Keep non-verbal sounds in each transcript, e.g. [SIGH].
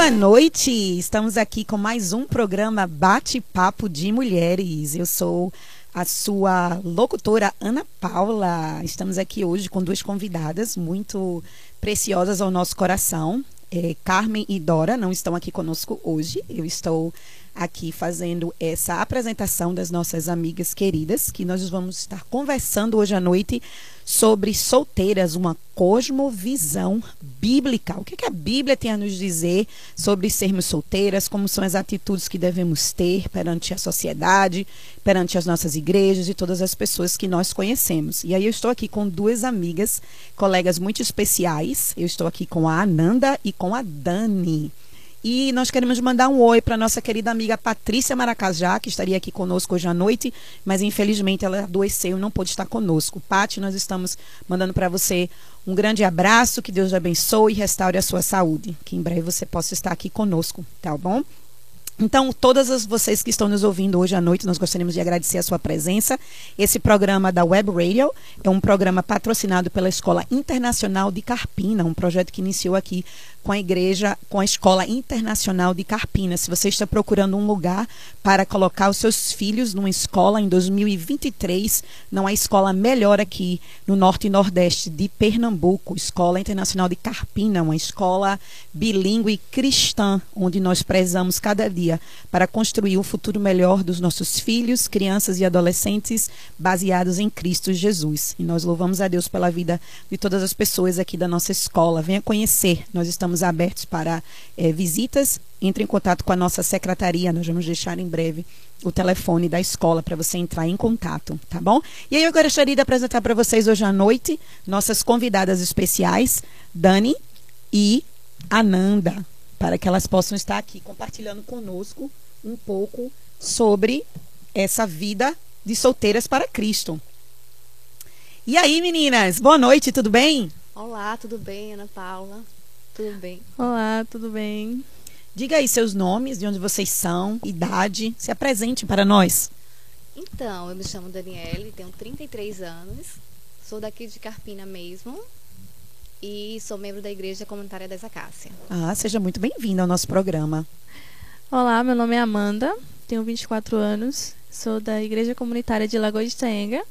Boa noite! Estamos aqui com mais um programa Bate-Papo de Mulheres. Eu sou a sua locutora Ana Paula. Estamos aqui hoje com duas convidadas muito preciosas ao nosso coração. É, Carmen e Dora não estão aqui conosco hoje. Eu estou aqui fazendo essa apresentação das nossas amigas queridas, que nós vamos estar conversando hoje à noite sobre solteiras, uma cosmovisão bíblica. O que, que a Bíblia tem a nos dizer sobre sermos solteiras, como são as atitudes que devemos ter perante a sociedade, perante as nossas igrejas e todas as pessoas que nós conhecemos. E aí eu estou aqui com duas amigas, colegas muito especiais. Eu estou aqui com a Ananda e com a Dani. E nós queremos mandar um oi para nossa querida amiga Patrícia Maracajá, que estaria aqui conosco hoje à noite, mas infelizmente ela adoeceu e não pôde estar conosco. Pati, nós estamos mandando para você um grande abraço, que Deus abençoe e restaure a sua saúde. Que em breve você possa estar aqui conosco, tá bom? Então, todas as vocês que estão nos ouvindo hoje à noite, nós gostaríamos de agradecer a sua presença. Esse programa da Web Radio é um programa patrocinado pela Escola Internacional de Carpina, um projeto que iniciou aqui com a igreja, com a Escola Internacional de Carpina. Se você está procurando um lugar para colocar os seus filhos numa escola em 2023, não há escola melhor aqui no norte e nordeste de Pernambuco, Escola Internacional de Carpina, uma escola bilíngue cristã, onde nós prezamos cada dia para construir o futuro melhor dos nossos filhos, crianças e adolescentes baseados em Cristo Jesus. E nós louvamos a Deus pela vida de todas as pessoas aqui da nossa escola. Venha conhecer. Nós estamos estamos abertos para é, visitas. Entre em contato com a nossa secretaria, nós vamos deixar em breve o telefone da escola para você entrar em contato, tá bom? E aí eu gostaria de apresentar para vocês hoje à noite nossas convidadas especiais, Dani e Ananda, para que elas possam estar aqui compartilhando conosco um pouco sobre essa vida de solteiras para Cristo. E aí, meninas, boa noite, tudo bem? Olá, tudo bem, Ana Paula? Tudo bem. Olá, tudo bem? Diga aí seus nomes, de onde vocês são, idade, se apresente para nós. Então, eu me chamo Daniele, tenho 33 anos, sou daqui de Carpina mesmo e sou membro da Igreja Comunitária das Acácias. Ah, seja muito bem-vinda ao nosso programa. Olá, meu nome é Amanda, tenho 24 anos, sou da Igreja Comunitária de Lagoa de Taenga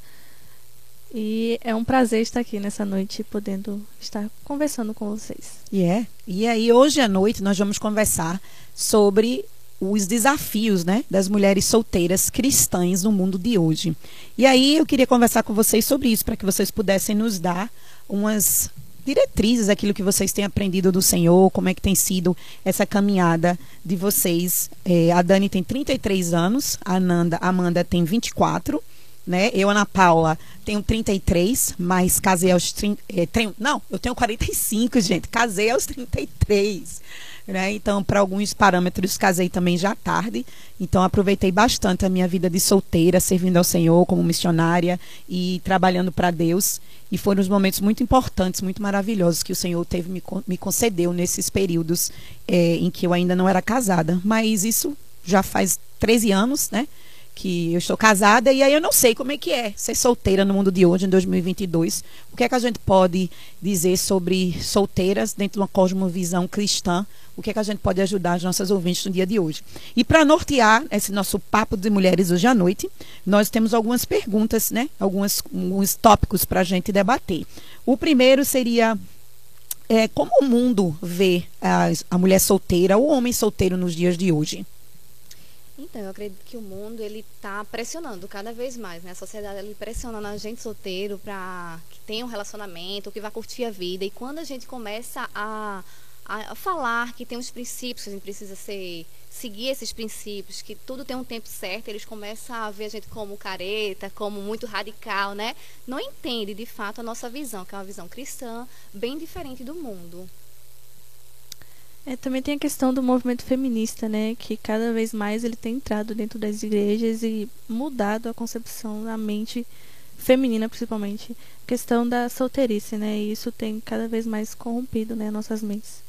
e é um prazer estar aqui nessa noite, podendo estar conversando com vocês. E yeah. é. E aí, hoje à noite, nós vamos conversar sobre os desafios né, das mulheres solteiras cristãs no mundo de hoje. E aí, eu queria conversar com vocês sobre isso, para que vocês pudessem nos dar umas diretrizes, aquilo que vocês têm aprendido do Senhor, como é que tem sido essa caminhada de vocês. É, a Dani tem 33 anos, a Ananda, a Amanda tem 24 né? Eu, Ana Paula, tenho 33, mas casei aos 30. É, tenho, não, eu tenho 45, [LAUGHS] gente. Casei aos 33. Né? Então, para alguns parâmetros, casei também já tarde. Então, aproveitei bastante a minha vida de solteira, servindo ao Senhor como missionária e trabalhando para Deus. E foram os momentos muito importantes, muito maravilhosos que o Senhor teve me, me concedeu nesses períodos é, em que eu ainda não era casada. Mas isso já faz 13 anos, né? Que eu estou casada e aí eu não sei como é que é ser solteira no mundo de hoje, em 2022. O que é que a gente pode dizer sobre solteiras dentro de uma cosmovisão cristã? O que é que a gente pode ajudar as nossas ouvintes no dia de hoje? E para nortear esse nosso papo de mulheres hoje à noite, nós temos algumas perguntas, né? Algumas, alguns tópicos para a gente debater. O primeiro seria é, como o mundo vê a, a mulher solteira, o homem solteiro nos dias de hoje? Então, eu acredito que o mundo ele está pressionando cada vez mais, né? A sociedade ele pressionando a gente solteiro para que tenha um relacionamento, que vá curtir a vida. E quando a gente começa a, a, falar que tem uns princípios que a gente precisa ser seguir esses princípios, que tudo tem um tempo certo, eles começam a ver a gente como careta, como muito radical, né? Não entende de fato a nossa visão, que é uma visão cristã, bem diferente do mundo. É, também tem a questão do movimento feminista, né, que cada vez mais ele tem entrado dentro das igrejas e mudado a concepção da mente feminina, principalmente, a questão da solteirice, né, e isso tem cada vez mais corrompido, né, nossas mentes.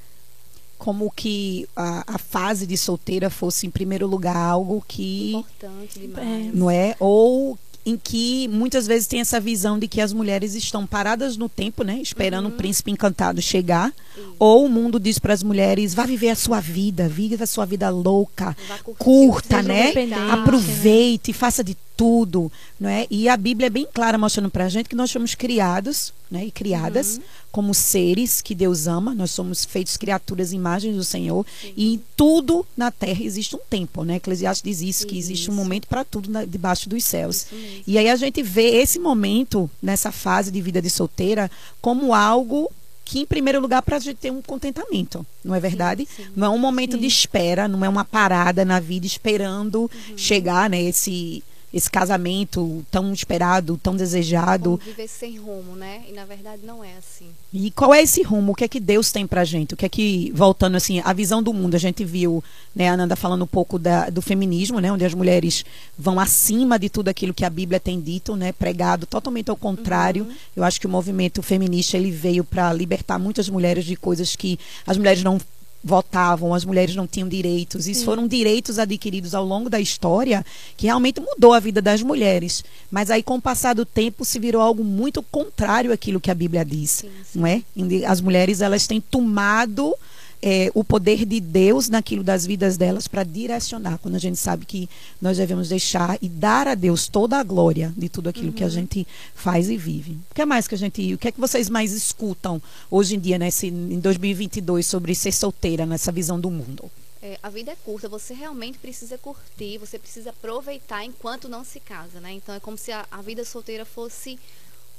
Como que a, a fase de solteira fosse, em primeiro lugar, algo que. Importante demais. É, não é? Ou em que muitas vezes tem essa visão de que as mulheres estão paradas no tempo, né, esperando uhum. o príncipe encantado chegar, Sim. ou o mundo diz para as mulheres: vá viver a sua vida, viva a sua vida louca, curta, né? Aproveite, faça de tudo, não é? E a Bíblia é bem clara mostrando para a gente que nós fomos criados, né, e criadas uhum. como seres que Deus ama. Nós somos feitos criaturas, imagens do Senhor, Sim. e em tudo na Terra existe um tempo, né? Eclesiastes diz isso, que existe um momento para tudo na, debaixo dos céus. E aí a gente vê esse momento nessa fase de vida de solteira como algo que, em primeiro lugar, para a gente ter um contentamento, não é verdade? Sim, sim. Não é um momento sim. de espera, não é uma parada na vida esperando uhum. chegar, né, esse esse casamento tão esperado, tão desejado. Como viver sem rumo, né? E na verdade não é assim. E qual é esse rumo? O que é que Deus tem pra gente? O que é que, voltando assim, a visão do mundo, a gente viu, né, a Ananda falando um pouco da, do feminismo, né? Onde as mulheres vão acima de tudo aquilo que a Bíblia tem dito, né? Pregado totalmente ao contrário. Uhum. Eu acho que o movimento feminista, ele veio para libertar muitas mulheres de coisas que as mulheres não votavam, as mulheres não tinham direitos. Isso foram direitos adquiridos ao longo da história que realmente mudou a vida das mulheres. Mas aí, com o passar do tempo, se virou algo muito contrário àquilo que a Bíblia diz, sim, sim. não é? As mulheres elas têm tomado é, o poder de Deus naquilo das vidas delas para direcionar, quando a gente sabe que nós devemos deixar e dar a Deus toda a glória de tudo aquilo uhum. que a uhum. gente faz e vive. O que é mais que a gente, o que é que vocês mais escutam hoje em dia nesse em 2022 sobre ser solteira nessa visão do mundo? É, a vida é curta, você realmente precisa curtir, você precisa aproveitar enquanto não se casa, né? Então é como se a, a vida solteira fosse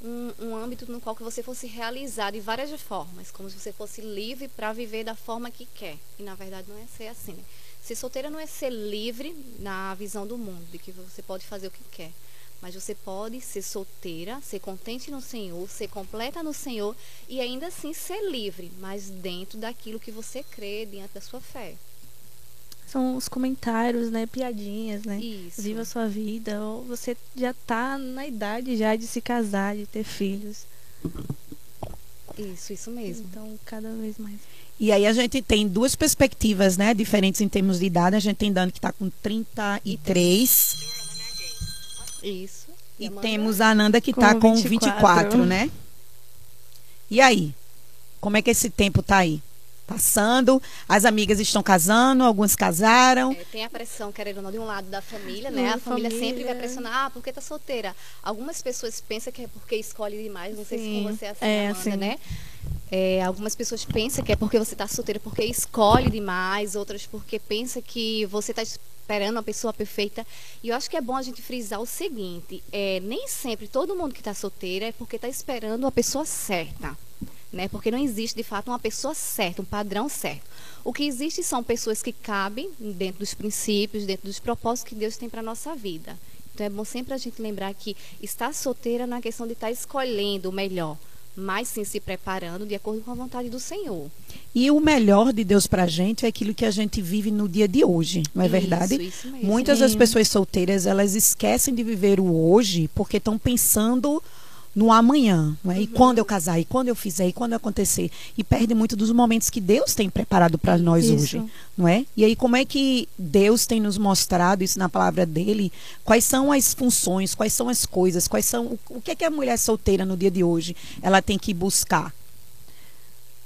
um, um âmbito no qual que você fosse realizar de várias formas, como se você fosse livre para viver da forma que quer. E na verdade não é ser assim. Né? Ser solteira não é ser livre na visão do mundo, de que você pode fazer o que quer. Mas você pode ser solteira, ser contente no Senhor, ser completa no Senhor e ainda assim ser livre, mas dentro daquilo que você crê, diante da sua fé são os comentários, né? Piadinhas, né? Isso. Viva a sua vida. Ou você já tá na idade já de se casar, de ter filhos. Isso, isso mesmo. Então, cada vez mais. E aí a gente tem duas perspectivas, né? Diferentes em termos de idade. A gente tem Dani que está com 33. Isso. E, e temos a Ananda que está com 24. 24, né? E aí? Como é que esse tempo tá aí? Passando, as amigas estão casando, algumas casaram. É, tem a pressão, querendo ou não, de um lado da família, né? a família, família, sempre vai pressionar, ah, porque tá solteira. Algumas pessoas pensam que é porque escolhe demais, não Sim. sei se com você é assim, é, Amanda, assim. né? É, algumas pessoas pensam que é porque você está solteira porque escolhe demais, outras porque pensa que você está esperando uma pessoa perfeita. E eu acho que é bom a gente frisar o seguinte: é, nem sempre todo mundo que está solteira é porque está esperando uma pessoa certa né? Porque não existe de fato uma pessoa certa, um padrão certo. O que existe são pessoas que cabem dentro dos princípios, dentro dos propósitos que Deus tem para a nossa vida. Então é bom sempre a gente lembrar que estar solteira não é questão de estar escolhendo o melhor, mas sim se preparando de acordo com a vontade do Senhor. E o melhor de Deus para a gente é aquilo que a gente vive no dia de hoje, não é isso, verdade? Isso mesmo. Muitas das pessoas solteiras elas esquecem de viver o hoje porque estão pensando no amanhã, não é? E quando eu casar, e quando eu fizer, e quando acontecer. E perde muito dos momentos que Deus tem preparado para nós isso. hoje, não é? E aí como é que Deus tem nos mostrado isso na palavra dele? Quais são as funções, quais são as coisas, quais são o, o que é que a mulher solteira no dia de hoje ela tem que buscar?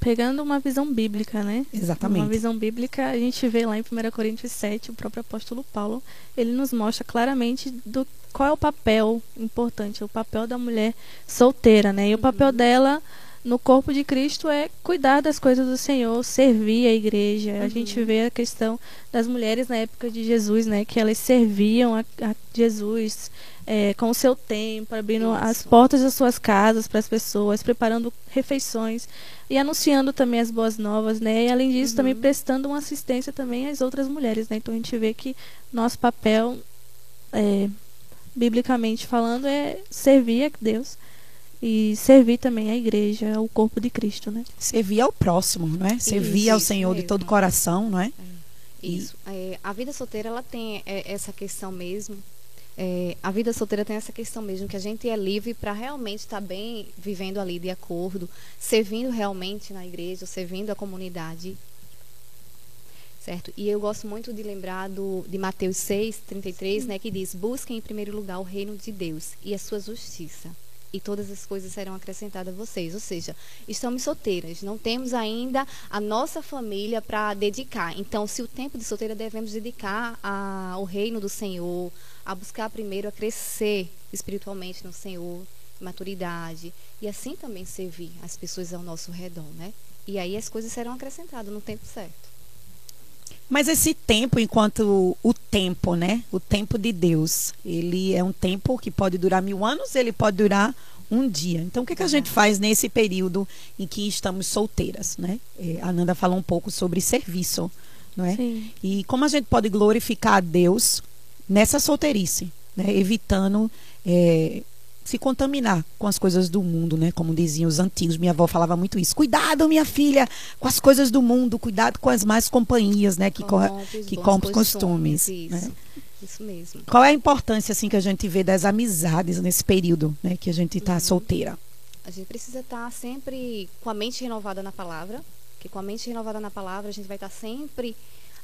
Pegando uma visão bíblica, né? Exatamente. Uma visão bíblica, a gente vê lá em 1 Coríntios 7, o próprio apóstolo Paulo, ele nos mostra claramente do qual é o papel importante, o papel da mulher solteira, né? E o papel uhum. dela no corpo de Cristo é cuidar das coisas do Senhor, servir a igreja. Uhum. A gente vê a questão das mulheres na época de Jesus, né? Que elas serviam a, a Jesus é, com o seu tempo, abrindo Isso. as portas das suas casas para as pessoas, preparando refeições e anunciando também as boas novas, né? E além disso, uhum. também prestando uma assistência também às outras mulheres, né? Então a gente vê que nosso papel é, biblicamente falando, é servir a Deus e servir também a igreja, o corpo de Cristo, né? Servir ao próximo, não é? Servir isso, ao Senhor mesmo. de todo o coração, não é? é isso. É, a vida solteira ela tem é, essa questão mesmo. É, a vida solteira tem essa questão mesmo que a gente é livre para realmente estar tá bem vivendo ali de acordo, servindo realmente na igreja, servindo a comunidade certo? E eu gosto muito de lembrar do, de Mateus 6, 33, né, que diz: Busquem em primeiro lugar o reino de Deus e a sua justiça. E todas as coisas serão acrescentadas a vocês. Ou seja, estamos solteiras, não temos ainda a nossa família para dedicar. Então, se o tempo de solteira devemos dedicar ao reino do Senhor, a buscar primeiro a crescer espiritualmente no Senhor, maturidade, e assim também servir as pessoas ao nosso redor, né? E aí as coisas serão acrescentadas no tempo certo. Mas esse tempo, enquanto o tempo, né? O tempo de Deus, ele é um tempo que pode durar mil anos, ele pode durar um dia. Então, o que, que a gente faz nesse período em que estamos solteiras, né? É, a Nanda falou um pouco sobre serviço, não é? Sim. E como a gente pode glorificar a Deus nessa solteirice, né? Evitando é, se contaminar com as coisas do mundo, né? Como diziam os antigos, minha avó falava muito isso. Cuidado, minha filha, com as coisas do mundo, cuidado com as más companhias, né? Que, corre, que compram costumes. Isso. Né? Isso mesmo. Qual é a importância assim que a gente vê das amizades nesse período, né? Que a gente está uhum. solteira? A gente precisa estar tá sempre com a mente renovada na palavra, que com a mente renovada na palavra a gente vai estar tá sempre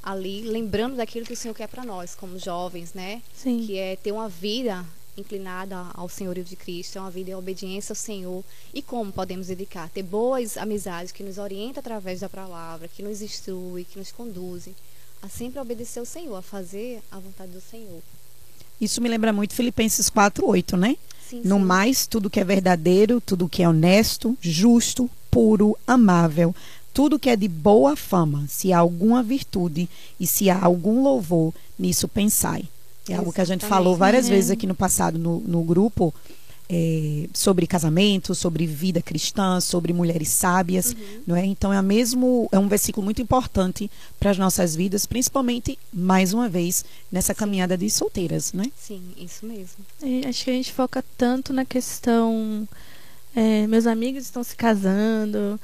ali lembrando daquilo que o Senhor quer para nós, como jovens, né? Sim. Que é ter uma vida inclinada ao senhorio de Cristo, é uma vida em obediência ao Senhor. E como podemos dedicar? Ter boas amizades que nos orientam através da palavra, que nos instrui, que nos conduzem a sempre obedecer ao Senhor, a fazer a vontade do Senhor. Isso me lembra muito Filipenses 4:8, né? Sim, no sim. mais, tudo que é verdadeiro, tudo que é honesto, justo, puro, amável, tudo que é de boa fama, se há alguma virtude e se há algum louvor, nisso pensai. É algo que a gente falou várias vezes aqui no passado no, no grupo. É, sobre casamento, sobre vida cristã, sobre mulheres sábias, uhum. não é? Então é mesmo é um versículo muito importante para as nossas vidas, principalmente mais uma vez nessa caminhada de solteiras, né? Sim, isso mesmo. E acho que a gente foca tanto na questão é, meus amigos estão se casando,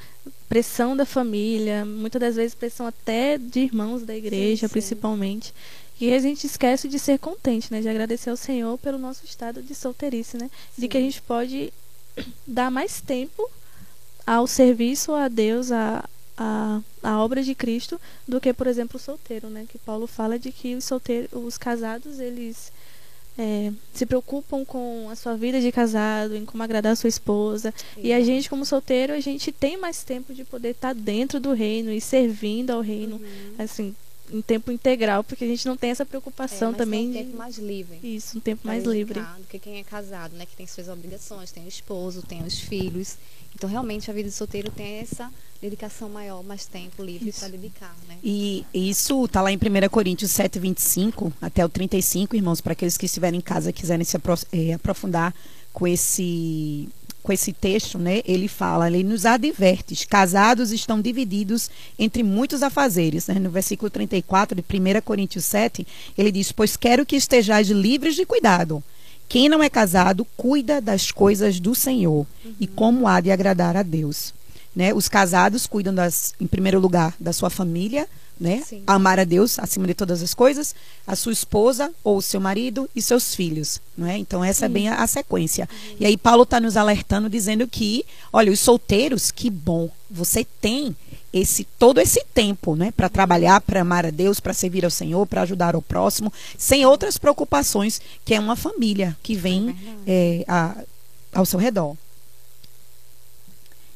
pressão da família, muitas das vezes pressão até de irmãos da igreja, sim, sim. principalmente. E a gente esquece de ser contente, né? De agradecer ao Senhor pelo nosso estado de solteirice, né? Sim. De que a gente pode [COUGHS] dar mais tempo ao serviço a Deus, a, a, a obra de Cristo, do que, por exemplo, o solteiro, né? Que Paulo fala de que os solteiros, os casados, eles é, se preocupam com a sua vida de casado, em como agradar a sua esposa. Sim. E a gente, como solteiro, a gente tem mais tempo de poder estar dentro do reino e servindo ao reino. Uhum. Assim, em tempo integral, porque a gente não tem essa preocupação é, também. um tempo mais livre. Isso, um tempo mais livre. Porque quem é casado, né, que tem suas obrigações, tem o esposo, tem os filhos. Então, realmente, a vida de solteiro tem essa dedicação maior, mais tempo livre para dedicar, né? E isso está lá em 1 Coríntios 7, 25 até o 35, irmãos, para aqueles que estiverem em casa e quiserem se eh, aprofundar com esse com esse texto, né, ele fala, ele nos adverte, casados estão divididos entre muitos afazeres. Né? No versículo 34 de 1 Coríntios 7, ele diz, pois quero que estejais livres de cuidado. Quem não é casado, cuida das coisas do Senhor uhum. e como há de agradar a Deus. Né? Os casados cuidam, das, em primeiro lugar, da sua família, né? Amar a Deus acima de todas as coisas, a sua esposa ou o seu marido e seus filhos, não é? Então essa Sim. é bem a, a sequência. Uhum. E aí Paulo está nos alertando dizendo que, olha, os solteiros, que bom, você tem esse todo esse tempo, né, para trabalhar, para amar a Deus, para servir ao Senhor, para ajudar o próximo, sem outras preocupações que é uma família que vem é, a, ao seu redor.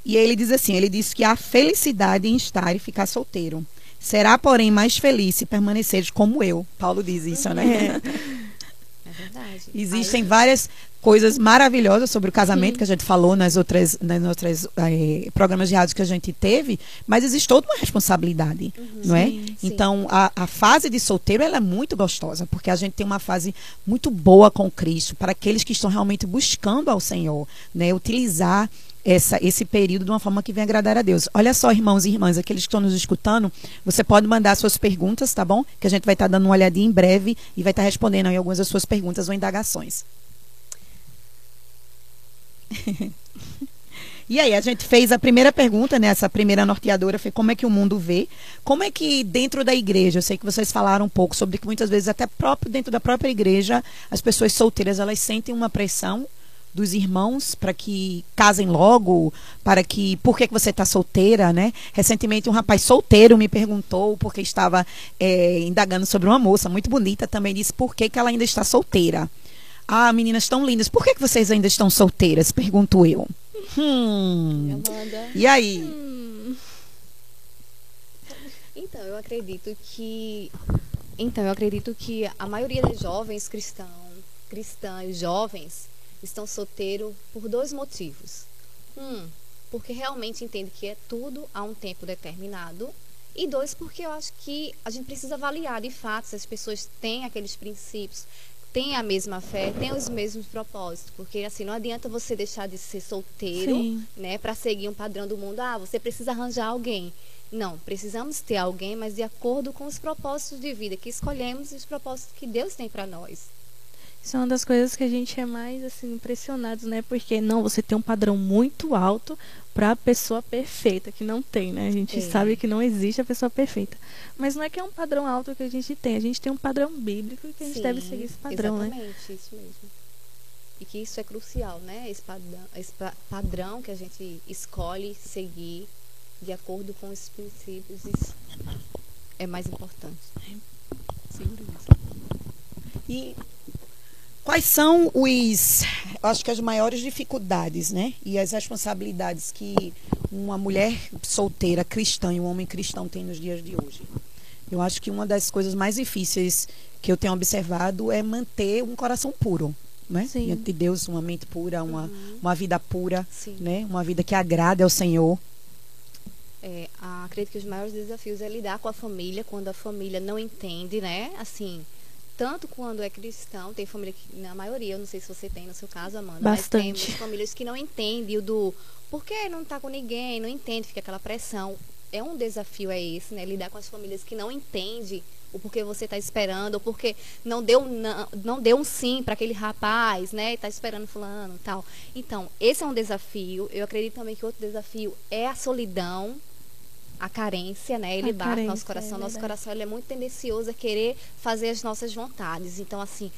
E ele diz assim, ele diz que há felicidade em estar e ficar solteiro. Será, porém, mais feliz se permaneceres como eu. Paulo diz isso, né? É, [LAUGHS] é verdade. Existem Aí... várias coisas maravilhosas sobre o casamento Sim. que a gente falou nas outras, nas outras eh, programas de rádio que a gente teve, mas existe toda uma responsabilidade, uhum, não é? Sim, então a, a, fase de solteiro ela é muito gostosa porque a gente tem uma fase muito boa com Cristo para aqueles que estão realmente buscando ao Senhor, né? Utilizar essa, esse período de uma forma que venha agradar a Deus. Olha só, irmãos e irmãs, aqueles que estão nos escutando, você pode mandar suas perguntas, tá bom? Que a gente vai estar tá dando uma olhadinha em breve e vai estar tá respondendo aí algumas das suas perguntas ou indagações. [LAUGHS] E aí, a gente fez a primeira pergunta, né? Essa primeira norteadora foi como é que o mundo vê. Como é que dentro da igreja, eu sei que vocês falaram um pouco sobre que muitas vezes até próprio dentro da própria igreja, as pessoas solteiras, elas sentem uma pressão dos irmãos para que casem logo, para que por que, que você está solteira, né? Recentemente um rapaz solteiro me perguntou porque estava é, indagando sobre uma moça muito bonita, também disse por que, que ela ainda está solteira. Ah, meninas tão lindas, por que, que vocês ainda estão solteiras? Pergunto eu. Hum. E aí? Hum. Então, eu acredito que então, eu acredito que a maioria dos jovens cristãos, cristãs, jovens, estão solteiros por dois motivos. Um, porque realmente entende que é tudo a um tempo determinado. E dois, porque eu acho que a gente precisa avaliar de fato se as pessoas têm aqueles princípios, têm a mesma fé, têm os mesmos propósitos. Porque assim, não adianta você deixar de ser solteiro, Sim. né, para seguir um padrão do mundo. Ah, você precisa arranjar alguém. Não, precisamos ter alguém, mas de acordo com os propósitos de vida que escolhemos e os propósitos que Deus tem para nós. Isso é uma das coisas que a gente é mais assim impressionados, né? Porque não, você tem um padrão muito alto para a pessoa perfeita, que não tem, né? A gente é. sabe que não existe a pessoa perfeita. Mas não é que é um padrão alto que a gente tem, a gente tem um padrão bíblico e que a gente Sim, deve seguir esse padrão, exatamente, né? Exatamente, isso mesmo. E que isso é crucial, né? Esse padrão, esse padrão que a gente escolhe seguir de acordo com os princípios, isso é mais importante. E quais são os, acho que as maiores dificuldades, né? E as responsabilidades que uma mulher solteira cristã e um homem cristão tem nos dias de hoje? Eu acho que uma das coisas mais difíceis que eu tenho observado é manter um coração puro. Né? Sim. Diante de Deus, uma mente pura, uma, uhum. uma vida pura, Sim. né? uma vida que agrade ao Senhor é, acredito que os maiores desafios é lidar com a família quando a família não entende, né? Assim, tanto quando é cristão, tem família que, na maioria, eu não sei se você tem no seu caso, Amanda, Bastante. mas tem famílias que não entendem o do por que não está com ninguém, não entende, fica aquela pressão. É um desafio é esse, né? Lidar com as famílias que não entendem o porquê você está esperando, ou porque não deu, não, não deu um sim para aquele rapaz, né? Está esperando fulano tal. Então, esse é um desafio. Eu acredito também que outro desafio é a solidão, a carência, né? Ele a bate carência, nosso coração. É nosso coração ele é muito tendencioso a querer fazer as nossas vontades. Então, assim,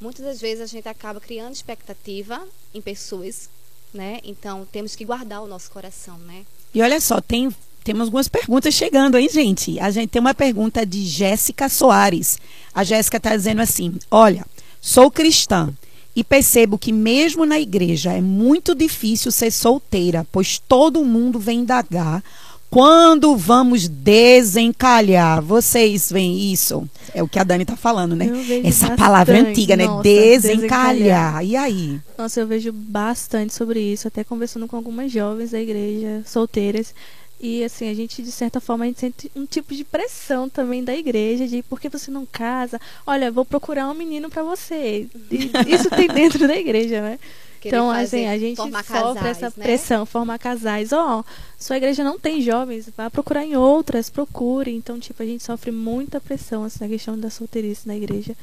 muitas das vezes a gente acaba criando expectativa em pessoas, né? Então, temos que guardar o nosso coração, né? E olha só, tem temos algumas perguntas chegando, hein, gente? A gente tem uma pergunta de Jéssica Soares. A Jéssica está dizendo assim: Olha, sou cristã e percebo que mesmo na igreja é muito difícil ser solteira, pois todo mundo vem indagar quando vamos desencalhar? Vocês veem isso? É o que a Dani está falando, né? Essa bastante. palavra antiga, né? Nossa, desencalhar. desencalhar. E aí? Nossa, eu vejo bastante sobre isso, até conversando com algumas jovens da igreja, solteiras. E assim, a gente, de certa forma, a gente sente um tipo de pressão também da igreja, de por que você não casa? Olha, vou procurar um menino para você. E isso tem dentro da igreja, né? Então, assim, a gente sofre casais, essa né? pressão, formar casais. Ó, oh, sua igreja não tem jovens, vá procurar em outras, procure. Então, tipo, a gente sofre muita pressão, assim, na questão da solteirice na igreja.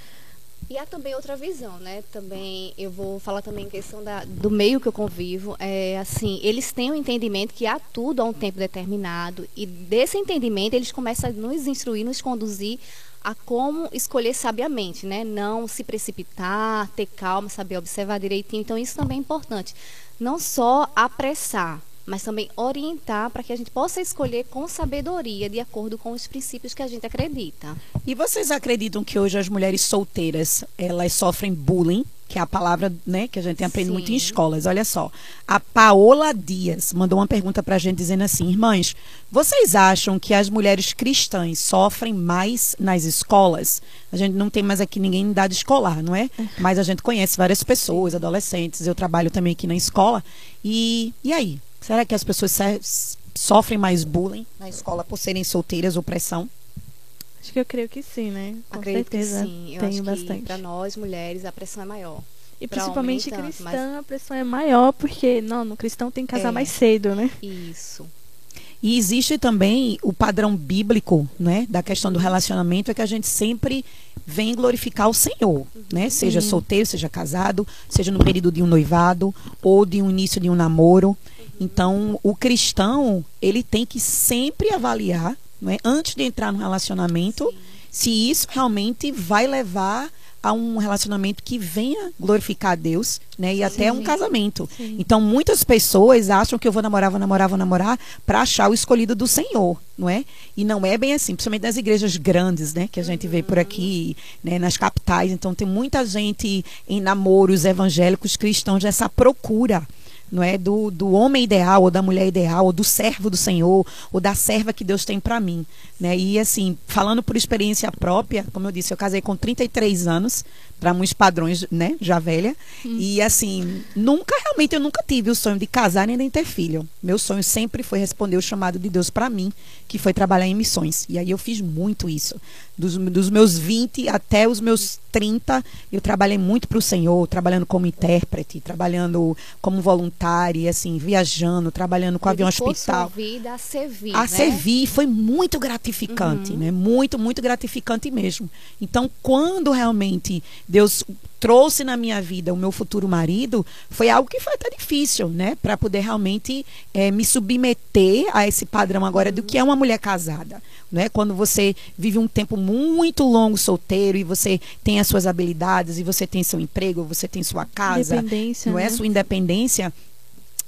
E há também outra visão, né? Também eu vou falar também em questão da, do meio que eu convivo. É assim, eles têm o um entendimento que há tudo a um tempo determinado e desse entendimento eles começam a nos instruir, nos conduzir a como escolher sabiamente, né? Não se precipitar, ter calma, saber observar direitinho. Então isso também é importante. Não só apressar, mas também orientar para que a gente possa escolher com sabedoria, de acordo com os princípios que a gente acredita. E vocês acreditam que hoje as mulheres solteiras, elas sofrem bullying? Que é a palavra né, que a gente tem aprendido muito em escolas. Olha só, a Paola Dias mandou uma pergunta para a gente dizendo assim, irmãs, vocês acham que as mulheres cristãs sofrem mais nas escolas? A gente não tem mais aqui ninguém em idade escolar, não é? é? Mas a gente conhece várias pessoas, adolescentes, eu trabalho também aqui na escola. E, e aí? Será que as pessoas sofrem mais bullying na escola por serem solteiras ou pressão? Acho que eu creio que sim, né? Com Acredito certeza. que sim. Eu Tenho bastante. Para nós, mulheres, a pressão é maior. E pra principalmente tanto, cristã, mas... a pressão é maior, porque não, no cristão tem que casar é, mais cedo, né? Isso. E existe também o padrão bíblico, né, da questão do relacionamento, é que a gente sempre vem glorificar o Senhor, né? Seja uhum. solteiro, seja casado, seja no período de um noivado ou de um início de um namoro. Uhum. Então, o cristão, ele tem que sempre avaliar, né, antes de entrar no relacionamento, Sim. se isso realmente vai levar a um relacionamento que venha glorificar a Deus, né? E até um casamento. Sim. Então, muitas pessoas acham que eu vou namorar, vou namorar, vou namorar para achar o escolhido do Senhor, não é? E não é bem assim, principalmente nas igrejas grandes, né? Que a gente vê por aqui, né? Nas capitais. Então, tem muita gente em namoros evangélicos cristãos nessa procura não é do, do homem ideal ou da mulher ideal ou do servo do Senhor ou da serva que Deus tem para mim, né? E assim, falando por experiência própria, como eu disse, eu casei com 33 anos, para muitos padrões, né, já velha. Hum. E assim, nunca realmente eu nunca tive o sonho de casar nem de ter filho. Meu sonho sempre foi responder o chamado de Deus para mim, que foi trabalhar em missões. E aí eu fiz muito isso. Dos, dos meus 20 até os meus 30, eu trabalhei muito para o Senhor, trabalhando como intérprete, trabalhando como voluntária, assim, viajando, trabalhando com avião hospital. Sua vida a servir, a né? servir foi muito gratificante, uhum. né? Muito, muito gratificante mesmo. Então, quando realmente Deus trouxe na minha vida o meu futuro marido, foi algo que foi até difícil, né? Para poder realmente é, me submeter a esse padrão agora do que é uma mulher casada. Né? Quando você vive um tempo muito longo solteiro e você tem as suas habilidades e você tem seu emprego, você tem sua casa, não é né? sua independência,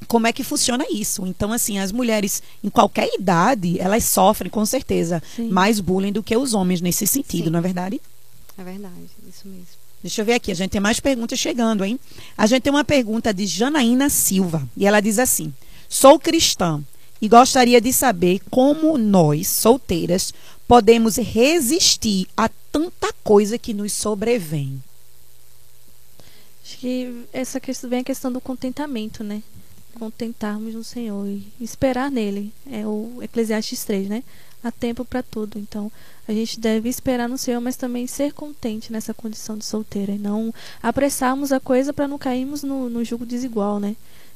como é que funciona isso. Então, assim, as mulheres em qualquer idade, elas sofrem com certeza Sim. mais bullying do que os homens nesse sentido, Sim. não é verdade? É verdade, isso mesmo. Deixa eu ver aqui, a gente tem mais perguntas chegando, hein? A gente tem uma pergunta de Janaína Silva, e ela diz assim: Sou cristã e gostaria de saber como nós, solteiras, podemos resistir a tanta coisa que nos sobrevém. Acho que essa questão vem a questão do contentamento, né? Contentarmos no Senhor e esperar nele. É o Eclesiastes 3, né? Há tempo para tudo. Então, a gente deve esperar no Senhor, mas também ser contente nessa condição de solteira e não apressarmos a coisa para não cairmos no, no jugo desigual, né?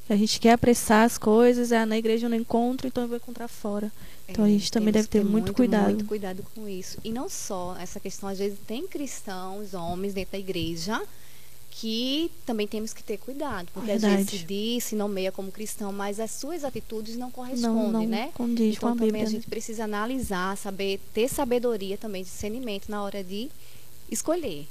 A gente quer apressar as coisas, ah, na igreja eu não encontro, então eu vou encontrar fora. Então a É, gente também deve ter que muito, cuidado. Muito cuidado com isso. E não só essa questão, às vezes tem cristãos, homens dentro da igreja, que também temos que ter cuidado. Porque às vezes Verdade. se diz, se nomeia como cristão, mas as suas atitudes não correspondem, Não, não né? condiz com Então a também Bíblia. a né? gente precisa analisar, saber, ter sabedoria também, discernimento na hora de escolher.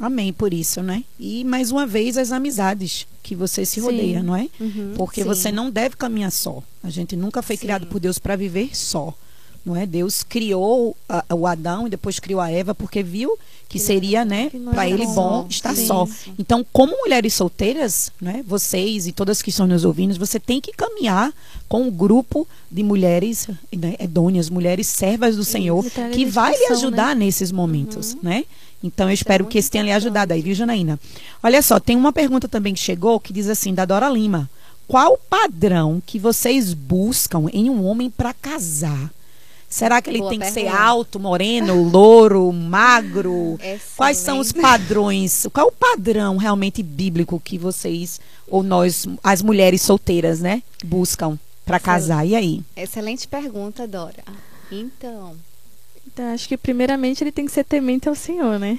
Amém por isso, né? E mais uma vez as amizades que você se Sim. rodeia, não é? Uhum. Porque Sim. você não deve caminhar só. A gente nunca foi Sim. criado por Deus para viver só. Não é? Deus criou a- o Adão e depois criou a Eva porque viu que seria, né, que não para ele bom estar Sim. só. Então, como mulheres solteiras, né, vocês e todas que estão nos ouvindo, você tem que caminhar com um grupo de mulheres né, edôneas, mulheres servas do Senhor, que vai lhe dedicação, ajudar nesses momentos, né? Então, eu espero é muito que esse tenha lhe ajudado aí, viu, Janaína? Olha só, tem uma pergunta também que chegou que diz assim, da Dora Lima. Qual o padrão que vocês buscam em um homem para casar? Será que ele Boa tem que ser pergunta. alto, moreno, louro, magro? [LAUGHS] Quais são os Excelente. padrões? Qual é o padrão realmente bíblico que vocês, ou nós, as mulheres solteiras, né, buscam para casar? E aí? Excelente pergunta, Dora. Então, Então, acho que primeiramente ele tem que ser temente ao Senhor, né?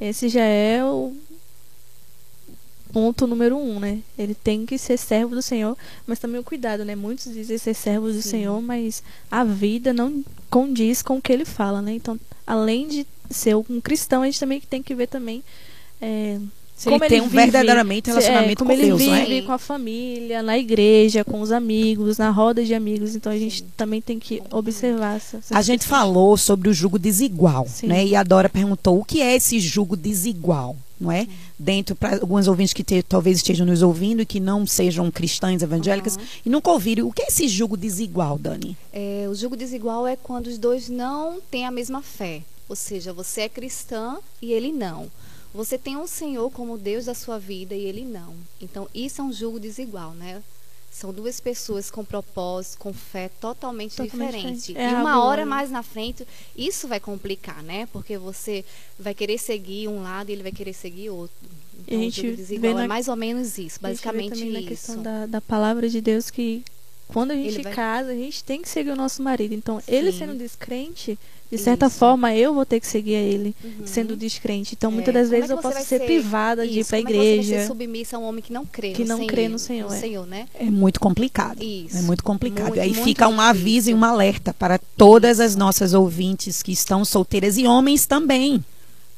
Esse já é o ponto número um, né? Ele tem que ser servo do Senhor, mas também o cuidado, né? Muitos dizem ser servos do Sim. Senhor, mas a vida não condiz com o que ele fala, né? Então, além de ser um cristão, a gente também tem que ver também é, Se como ele tem um vive, verdadeiramente é, relacionamento como com ele Deus, é? vive com a família, na igreja, com os amigos, na roda de amigos. Então a gente Sim. também tem que observar essa, essas A gente questões. falou sobre o jugo desigual, Sim. né? E a Dora perguntou o que é esse jugo desigual, não é? Dentro para alguns ouvintes que te- talvez estejam nos ouvindo e que não sejam cristãs evangélicas Aham. e nunca ouviram o que é esse jugo desigual, Dani? É, o julgo desigual é quando os dois não têm a mesma fé. Ou seja, você é cristã e ele não. Você tem um Senhor como Deus da sua vida e ele não. Então, isso é um julgo desigual, né? São duas pessoas com propósito, com fé totalmente, Totalmente diferente. diferente. É e uma hora mais na frente, isso vai complicar, né? Porque você vai querer seguir um lado e ele vai querer seguir outro. E a Então, o gente julgo desigual na- é mais ou menos isso, A gente vê basicamente também na isso. questão da, da palavra de Deus que quando a gente Ele vai- casa, a gente tem que seguir o nosso marido. Então, ele Sim. sendo descrente, de certa Isso. forma, eu vou ter que seguir a ele Uhum. sendo descrente. Então, É, muitas das é vezes que eu posso ser, privada de ir Isso, para a como é você vai igreja. ser submissa a um homem que não crê Que no não crê no Senhor, é. Senhor, né? É muito complicado. Isso. É muito complicado. Muito, Aí muito fica um difícil. aviso e um alerta para todas as nossas ouvintes que estão solteiras e homens também.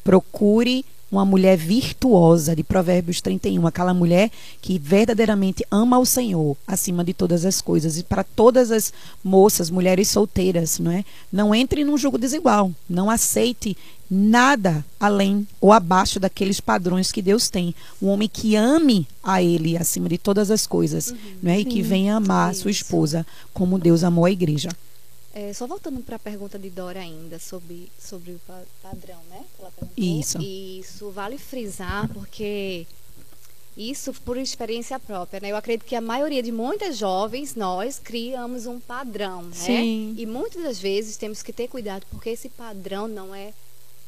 Procure uma mulher virtuosa, de Provérbios 31, aquela mulher que verdadeiramente ama o Senhor acima de todas as coisas. E para todas as moças, mulheres solteiras, não é? Não entre num jogo desigual, não aceite nada além ou abaixo daqueles padrões que Deus tem. Um homem que ame a ele acima de todas as coisas, uhum, né? E que venha amar Isso. sua esposa como Deus amou a igreja. É, só voltando para a pergunta de Dora ainda sobre, sobre o padrão, né? Isso. Isso vale frisar porque isso por experiência própria, né? Eu acredito que a maioria de muitas jovens, nós criamos um padrão, né? Sim. E muitas das vezes temos que ter cuidado porque esse padrão não é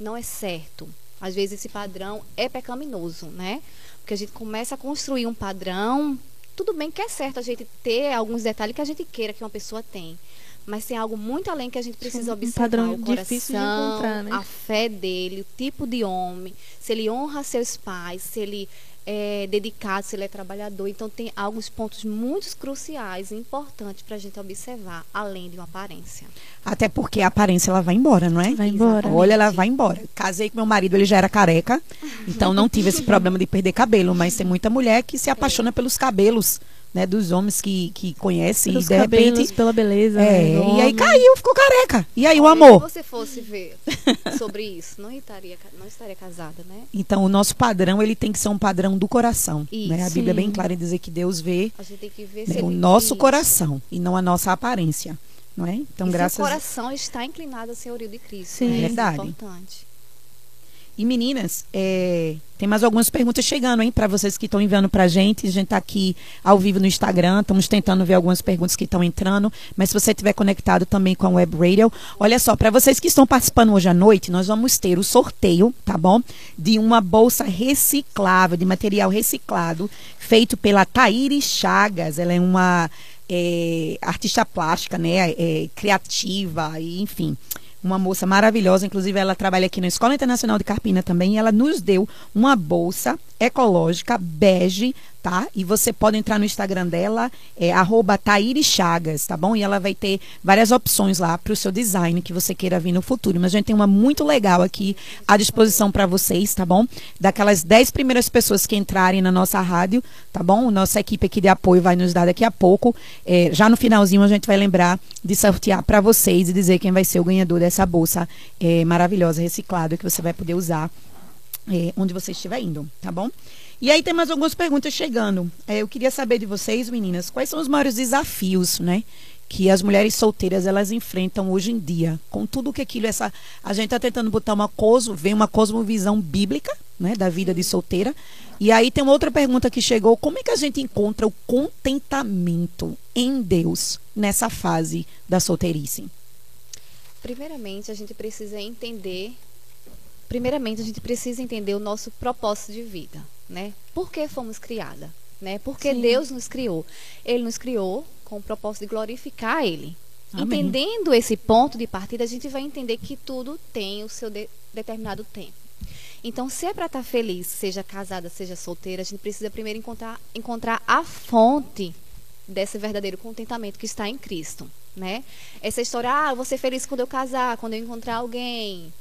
não é certo. Às vezes esse padrão é pecaminoso, né? Porque a gente começa a construir um padrão. Tudo bem que é certo a gente ter alguns detalhes que a gente queira que uma pessoa tem. Mas tem algo muito além que a gente precisa observar. Um padrão o coração, difícil de encontrar, né? a fé dele, o tipo de homem, se ele honra seus pais, se ele é dedicado, se ele é trabalhador. Então, tem alguns pontos muito cruciais e importantes para a gente observar, além de uma aparência. Até porque a aparência ela vai embora, não é? Vai embora. Exatamente. Olha, ela vai embora. Casei com meu marido, ele já era careca, então não tive esse problema de perder cabelo, mas tem muita mulher que se apaixona é. pelos cabelos né, dos homens que, que conhecem Pelos e de cabelos, repente pela beleza. É, né, e aí caiu, ficou careca. E aí o amor. Se você fosse ver [LAUGHS] sobre isso, não estaria não estaria casada, né? Então o nosso padrão ele tem que ser um padrão do coração, isso, né? A Bíblia é bem clara em dizer que Deus vê, que ver né, o nosso coração e não a nossa aparência, não é? Então e graças o coração está inclinado a senhorio de Cristo. Sim, né? é verdade. É importante. E meninas, é, tem mais algumas perguntas chegando, hein, para vocês que estão enviando para a gente. A gente está aqui ao vivo no Instagram, estamos tentando ver algumas perguntas que estão entrando. Mas se você estiver conectado também com a Web Radio, olha só, para vocês que estão participando hoje à noite, nós vamos ter o sorteio, tá bom? De uma bolsa reciclável, de material reciclado, feito pela Taíri Chagas. Ela é uma é, artista plástica, né? É, criativa, e, enfim uma moça maravilhosa, inclusive ela trabalha aqui na Escola Internacional de Carpina também, e ela nos deu uma bolsa ecológica bege tá? E você pode entrar no Instagram dela, é Chagas, tá bom? E ela vai ter várias opções lá para o seu design que você queira vir no futuro. Mas a gente tem uma muito legal aqui à disposição para vocês, tá bom? Daquelas 10 primeiras pessoas que entrarem na nossa rádio, tá bom? Nossa equipe aqui de apoio vai nos dar daqui a pouco. É, já no finalzinho a gente vai lembrar de sortear para vocês e dizer quem vai ser o ganhador dessa bolsa é, maravilhosa, reciclada, que você vai poder usar é, onde você estiver indo, tá bom? E aí tem mais algumas perguntas chegando. É, eu queria saber de vocês, meninas, quais são os maiores desafios, né? Que as mulheres solteiras elas enfrentam hoje em dia, com tudo que aquilo essa a gente está tentando botar uma coso, vem uma cosmovisão bíblica, né, da vida de solteira. E aí tem outra pergunta que chegou: como é que a gente encontra o contentamento em Deus nessa fase da solteirice? Primeiramente, a gente precisa entender primeiramente a gente precisa entender o nosso propósito de vida né? Por que fomos criadas, né? Porque Sim. Deus nos criou. Ele nos criou com o propósito de glorificar Ele. Amém. Entendendo esse ponto de partida, a gente vai entender que tudo tem o seu de determinado tempo. Então, se é para estar tá feliz, seja casada, seja solteira, a gente precisa primeiro encontrar, encontrar a fonte desse verdadeiro contentamento que está em Cristo, né? Essa história, ah, eu vou ser feliz quando eu casar, quando eu encontrar alguém.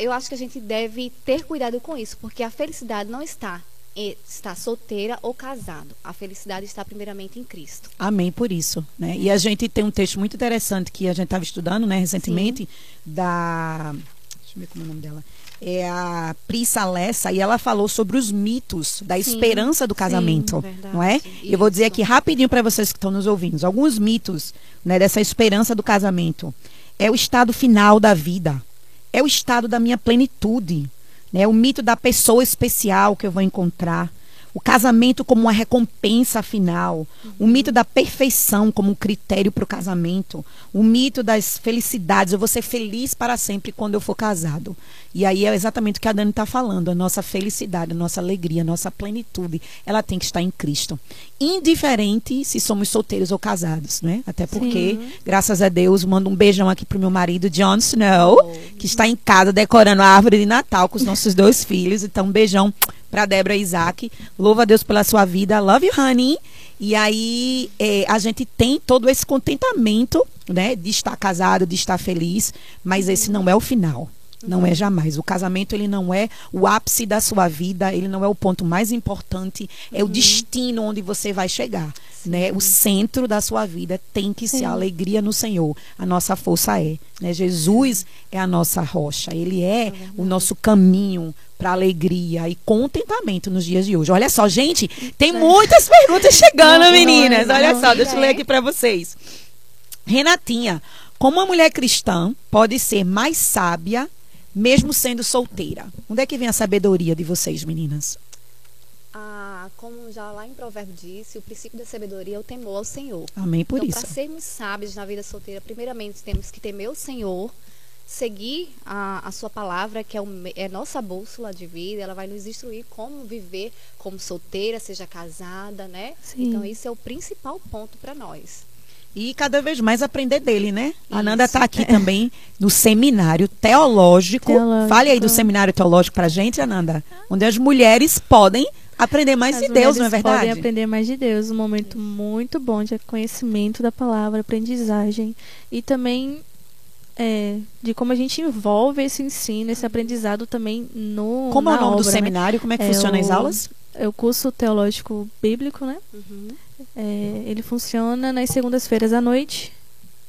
Eu acho que a gente deve ter cuidado com isso, porque a felicidade não está está solteira ou casado. A felicidade está primeiramente em Cristo. Amém por isso, né? E a gente tem um texto muito interessante que a gente estava estudando, né, recentemente, Sim. da deixa eu ver como é o nome dela. É a Prissa Lessa e ela falou sobre os mitos da Sim. esperança do casamento, Sim, não é? E eu vou dizer aqui rapidinho para vocês que estão nos ouvindo, alguns mitos, né, dessa esperança do casamento. É o estado final da vida. É o estado da minha plenitude né? O mito da pessoa especial que eu vou encontrar. O casamento como uma recompensa final. Uhum. O mito da perfeição como um critério para o casamento. O mito das felicidades. Eu vou ser feliz para sempre quando eu for casado. E aí é exatamente o que a Dani está falando. A nossa felicidade, a nossa alegria, a nossa plenitude, ela tem que estar em Cristo. Indiferente se somos solteiros ou casados, né? Até porque, Sim. graças a Deus, mando um beijão aqui pro meu marido, Jon Snow, oh. que está em casa decorando a árvore de Natal com os nossos dois filhos. Então, um beijão para Débora Isaac. Louva a Deus pela sua vida. Love you, honey. E aí é, a gente tem todo esse contentamento, né, de estar casado, de estar feliz, mas esse não é o final. Não é jamais. O casamento ele não é o ápice da sua vida, ele não é o ponto mais importante, é o Uhum. destino onde você vai chegar, né? O centro da sua vida tem que ser Sim. a alegria no Senhor. A nossa força é, né? Jesus é a nossa rocha, ele é o nosso caminho para alegria e contentamento nos dias de hoje. Olha só, gente, tem muitas perguntas chegando, Não, não é, meninas. Olha não só, é. deixa eu ler aqui para vocês. Renatinha, como uma mulher cristã pode ser mais sábia mesmo sendo solteira? Onde é que vem a sabedoria de vocês, meninas? Ah, como já lá em Provérbio disse, o princípio da sabedoria é o temor ao Senhor. Amém por então, isso. para sermos sábios na vida solteira, primeiramente temos que temer o Senhor, seguir a, a sua palavra, que é, o é nossa bússola de vida, ela vai nos instruir como viver como solteira, seja casada, né? Sim. Então, isso é o principal ponto para nós. E cada vez mais aprender dele, né? A Ananda Isso. está aqui também no seminário teológico. Teológico. Fale aí do seminário teológico pra gente, Ananda. Onde as mulheres podem aprender mais As de Deus, não é verdade? podem aprender mais de Deus. Um momento muito bom de conhecimento da palavra, aprendizagem. E também é, de como a gente envolve esse ensino, esse aprendizado também no. Como é o nome do obra, né? seminário? Como é que É funciona as o- aulas? É o curso teológico bíblico, né? Uhum. É, ele funciona nas segundas-feiras à noite,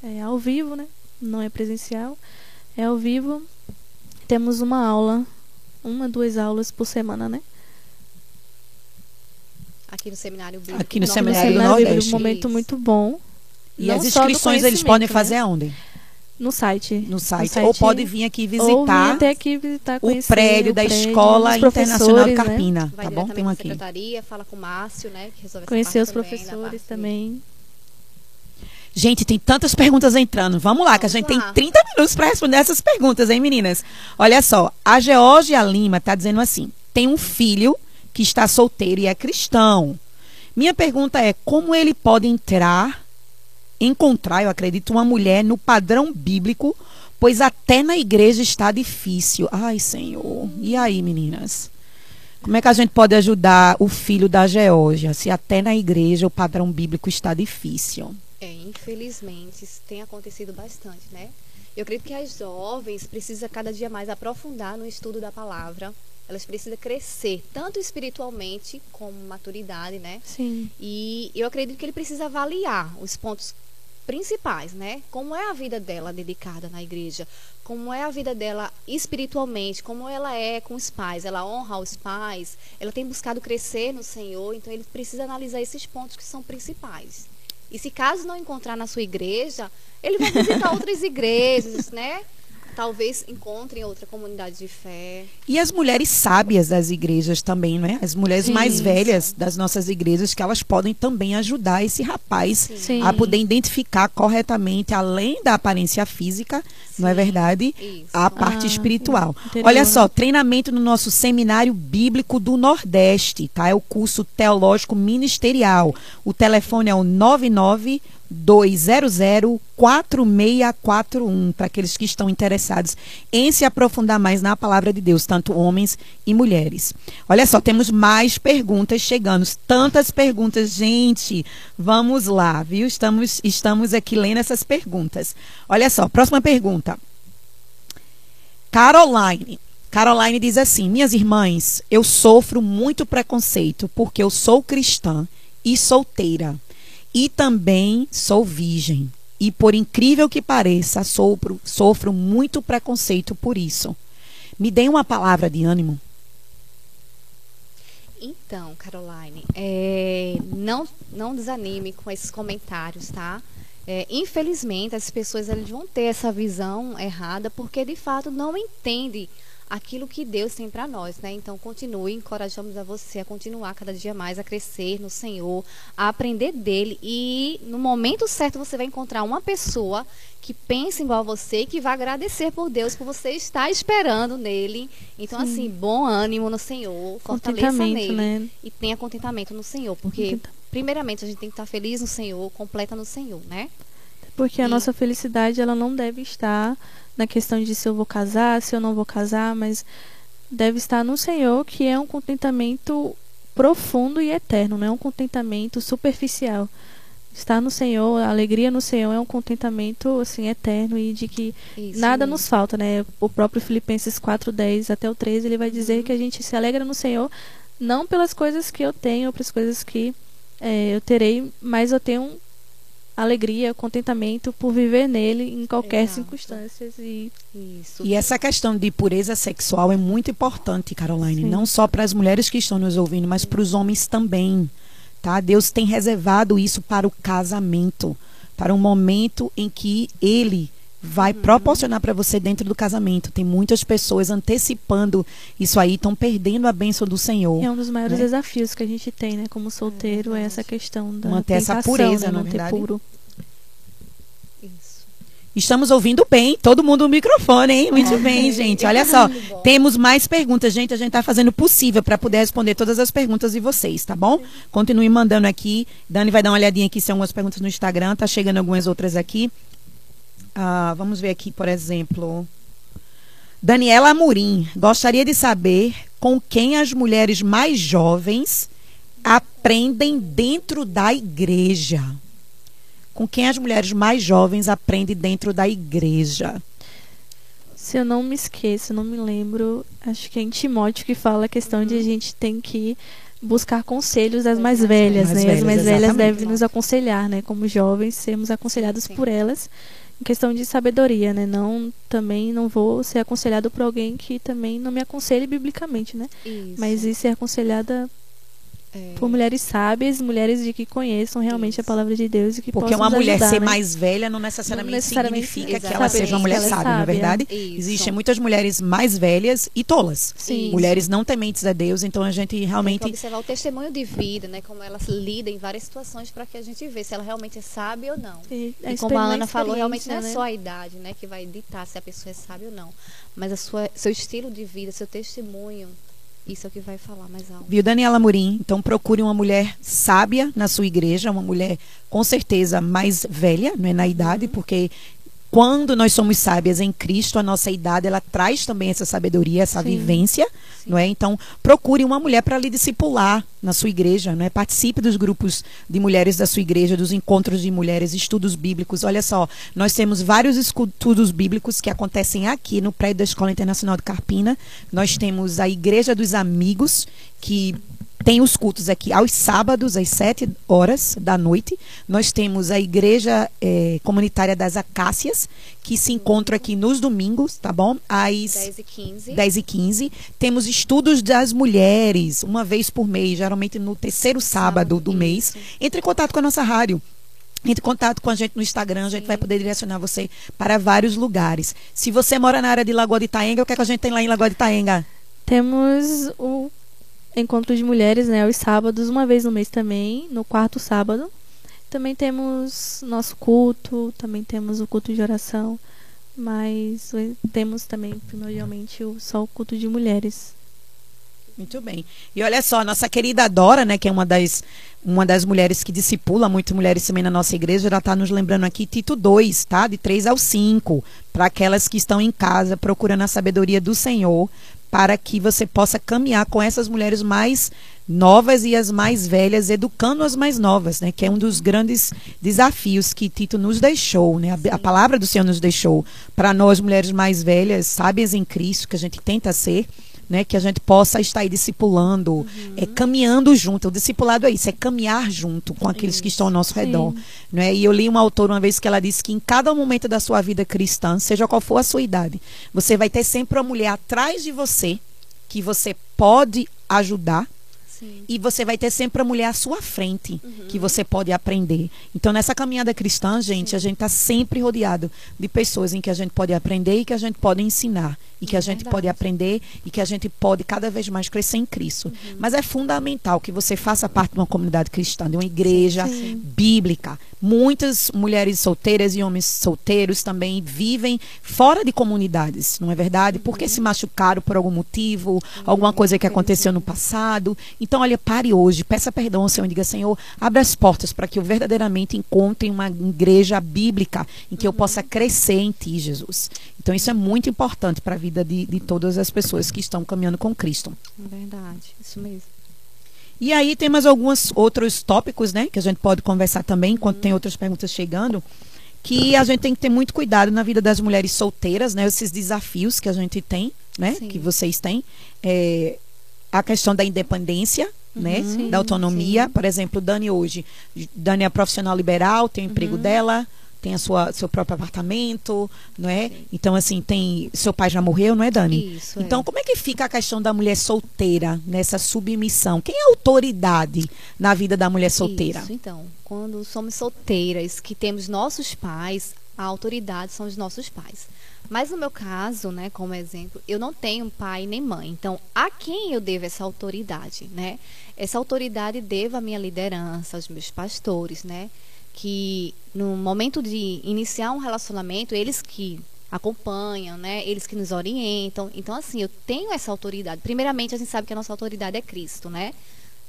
é ao vivo, né? Não é presencial, é ao vivo. Temos uma aula, uma, duas aulas por semana, né? Aqui no Seminário Bíblico. Aqui no Nordeste. Seminário do Seminário Bíblico, Nordeste. um momento Isso. muito bom. E Não as inscrições eles podem conhecimento, fazer né? aonde? No site. No site. Ou pode vir aqui visitar até aqui visitar, o prédio o da prédio, Escola Internacional de né? Carpina. Vai Tá bom? Tem um na aqui. secretaria, fala com o Márcio, né? Que resolve essa Conhecer os também, da professores também. Gente, tem tantas perguntas entrando. Vamos lá, que a Vamos gente lá. tem 30 minutos para responder essas perguntas, hein, meninas? Olha só, a Georgia Lima tá dizendo assim: tem um filho que está solteiro e é cristão. Minha pergunta é: como ele pode entrar, encontrar, eu acredito, uma mulher no padrão bíblico, pois até na igreja está difícil. Ai, Senhor. E aí, meninas? Como é que a gente pode ajudar o filho da Geórgia, se até na igreja o padrão bíblico está difícil? É, infelizmente, isso tem acontecido bastante, né? Eu acredito que as jovens precisam cada dia mais aprofundar no estudo da palavra. Elas precisam crescer, tanto espiritualmente como maturidade, né? Sim. E eu acredito que ele precisa avaliar os pontos principais, né? Como é a vida dela dedicada na igreja? Como é a vida dela espiritualmente? Como ela é com os pais? Ela honra os pais? Ela tem buscado crescer no Senhor? Então ele precisa analisar esses pontos que são principais. E se caso não encontrar na sua igreja, ele vai visitar [LAUGHS] outras igrejas, né? Talvez encontre em outra comunidade de fé. E as mulheres sábias das igrejas também, não é? As mulheres Sim, mais sim. velhas das nossas igrejas, que elas podem também ajudar esse rapaz Sim. a poder identificar corretamente, além da aparência física, não é Sim, verdade? Isso. A parte Ah, espiritual. interior, Olha só, treinamento no nosso Seminário Bíblico do Nordeste, tá? É o curso teológico ministerial. O telefone é o 99 200 4641 para aqueles que estão interessados em se aprofundar mais na palavra de Deus, tanto homens e mulheres. Olha só, temos mais perguntas chegando, tantas perguntas, gente. Vamos lá, viu? Estamos estamos aqui lendo essas perguntas. Olha só, próxima pergunta. Caroline. Caroline diz assim: Minhas irmãs, eu sofro muito preconceito porque eu sou cristã e solteira. E também sou virgem. E por incrível que pareça, sofro, sofro muito preconceito por isso. Me dê uma palavra de ânimo. Então, Caroline, é, não, não desanime com esses comentários, tá? É, infelizmente, as pessoas elas vão ter essa visão errada porque, de fato, não entendem aquilo que Deus tem para nós, né? Então, continue, encorajamos a você a continuar cada dia mais a crescer no Senhor, a aprender dele e no momento certo você vai encontrar uma pessoa que pensa igual a você e que vai agradecer por Deus por você estar esperando nele. Então, Sim. assim, bom ânimo no Senhor, fortaleça nele né? e tenha contentamento no Senhor, porque primeiramente a gente tem que estar feliz no Senhor, completa no Senhor, né? Porque a E- nossa felicidade ela não deve estar na questão de se eu vou casar, se eu não vou casar, mas deve estar no Senhor, que é um contentamento profundo e eterno, não é um contentamento superficial. estar no Senhor, a alegria no Senhor é um contentamento assim eterno e de que Isso nada mesmo. nos falta, né? O próprio Filipenses 4:10 até o 13, ele vai dizer Uhum. que a gente se alegra no Senhor não pelas coisas que eu tenho, pelas coisas que eh, eu terei, mas eu tenho alegria, contentamento por viver nele em qualquer Exato. circunstância e Isso. E essa questão de pureza sexual é muito importante, Caroline, Sim. não só para as mulheres que estão nos ouvindo, mas para os homens também, tá? Deus tem reservado isso para o casamento, para um momento em que ele vai proporcionar para você dentro do casamento. Tem muitas pessoas antecipando isso aí, estão perdendo a bênção do Senhor. é um dos maiores né? desafios que a gente tem, né, como solteiro, é, essa questão da Manter essa pureza, né, é manter verdade? puro. Isso. Estamos ouvindo bem, todo mundo no microfone, hein? Muito Ok. bem, [LAUGHS] gente. Olha só, temos mais perguntas, gente. A gente está fazendo o possível para poder responder todas as perguntas de vocês, tá bom? Continue mandando aqui. Dani vai dar uma olhadinha aqui se são algumas perguntas no Instagram. Tá chegando algumas outras aqui. Ah, vamos ver aqui, por exemplo. Daniela Amorim, gostaria de saber com quem as mulheres mais jovens aprendem dentro da igreja. Com quem as mulheres mais jovens aprendem dentro da igreja. Se eu não me esqueço, não me lembro, acho que é em Timóteo que fala a questão de a gente tem que buscar conselhos das mais velhas, Mais né? velhas, As mais velhas devem nos aconselhar, né? Como jovens, sermos aconselhados Sim. por elas questão de sabedoria, né? Não também não vou ser aconselhado por alguém que também não me aconselhe biblicamente, né? Isso. Mas ir ser aconselhada É. por mulheres sábias, mulheres de que conheçam realmente a Isso. palavra de Deus e que Porque possam uma mulher ajudar, ser né? mais velha não necessariamente, Não necessariamente significa que ela exatamente, seja uma mulher ela é sábia, não é sábia. verdade? Isso. Existem muitas mulheres mais velhas e tolas. Sim. Mulheres não tementes a Deus, então a gente Tem que realmente. observar o testemunho de vida, né? Como ela lida em várias situações para que a gente veja se ela realmente é sábia ou não. E, E como a Ana falou, realmente não é experiência, só né? a idade, né, que vai ditar se a pessoa é sábia ou não, mas a sua, seu estilo de vida, seu testemunho, isso é o que vai falar mais alto. Viu, Daniela Murim? Então procure uma mulher sábia na sua igreja, uma mulher com certeza mais velha, não é na idade, porque quando nós somos sábias em Cristo, a nossa idade ela traz também essa sabedoria, essa Sim. vivência, não é? Então procure uma mulher para lhe discipular na sua igreja, não é? Participe dos grupos de mulheres da sua igreja, dos encontros de mulheres, estudos bíblicos. Olha só, nós temos vários estudos bíblicos que acontecem aqui no prédio da Escola Internacional de Carpina. Nós temos a Igreja dos Amigos, que tem os cultos aqui aos sábados, às sete horas da noite. Nós temos a Igreja eh, Comunitária das Acácias, que se encontra aqui nos domingos, tá bom? Às 10 e 15. 10 e 15. Temos estudos das mulheres, uma vez por mês, geralmente no terceiro sábado, do mês. Entre em contato com a nossa rádio. Entre em contato com a gente no Instagram, a gente vai poder direcionar você para vários lugares. Se você mora na área de Lagoa de Itaenga, o que, é que a gente tem lá em Lagoa de Itaenga? Temos o encontro de mulheres, né, aos sábados, uma vez no mês também, no quarto sábado. Também temos nosso culto, também temos o culto de oração, mas temos também primordialmente o, só o culto de mulheres. Muito bem. E olha só, nossa querida Dora, né, que é uma das, uma das mulheres que discipula muitas mulheres também na nossa igreja, ela está nos lembrando aqui Tito 2, tá? De 3 ao 5, para aquelas que estão em casa procurando a sabedoria do Senhor, para que você possa caminhar com essas mulheres mais novas e as mais velhas, educando as mais novas, né? Que é um dos grandes desafios que Tito nos deixou, né? A, a palavra do Senhor nos deixou para nós mulheres mais velhas, sábias em Cristo, que a gente tenta ser, né, que a gente possa estar aí discipulando, é, caminhando junto. O discipulado é isso, é caminhar junto com aqueles que estão ao nosso Sim. redor. Né? E eu li uma autora uma vez que ela disse que em cada momento da sua vida cristã, seja qual for a sua idade, você vai ter sempre uma mulher atrás de você que você pode ajudar Sim. e você vai ter sempre a mulher à sua frente Uhum. que você pode aprender. Então, nessa caminhada cristã, gente, a gente está sempre rodeado de pessoas em que a gente pode aprender e que a gente pode ensinar. E que É a gente verdade. pode aprender e que a gente pode cada vez mais crescer em Cristo. Uhum. Mas é fundamental que você faça parte de uma comunidade cristã, de uma igreja Sim. bíblica. Muitas mulheres solteiras e homens solteiros também vivem fora de comunidades, não é verdade? Porque se machucaram por algum motivo, alguma coisa que aconteceu no passado. Então, olha, pare hoje, peça perdão ao Senhor e diga, Senhor, abre as portas para que eu verdadeiramente encontre uma igreja bíblica em que eu possa crescer em Ti, Jesus. Então, isso é muito importante para a vida de, de todas as pessoas que estão caminhando com Cristo. Verdade, isso mesmo. E aí temos alguns outros tópicos, né, que a gente pode conversar também, enquanto tem outras perguntas chegando, que a gente tem que ter muito cuidado na vida das mulheres solteiras, né, esses desafios que a gente tem, né, Sim. que vocês têm, é, a questão da independência, né, Sim, da autonomia. sim. Por exemplo, Dani hoje, Dani é profissional liberal, tem o emprego dela, tem a sua seu próprio apartamento, não é? Sim. Então assim, tem seu pai já morreu, não é, Dani? Isso, é. Então, como é que fica a questão da mulher solteira nessa submissão? Quem é a autoridade na vida da mulher solteira? Isso, então, quando somos solteiras, que temos nossos pais, a autoridade são os nossos pais. Mas no meu caso, né, como exemplo, eu não tenho pai nem mãe. Então, a quem eu devo essa autoridade, né? Essa autoridade devo à minha liderança, aos meus pastores, né? Que no momento de iniciar um relacionamento, eles que acompanham, né? Eles que nos orientam. Então, assim, eu tenho essa autoridade. Primeiramente, a gente sabe que a nossa autoridade é Cristo, né?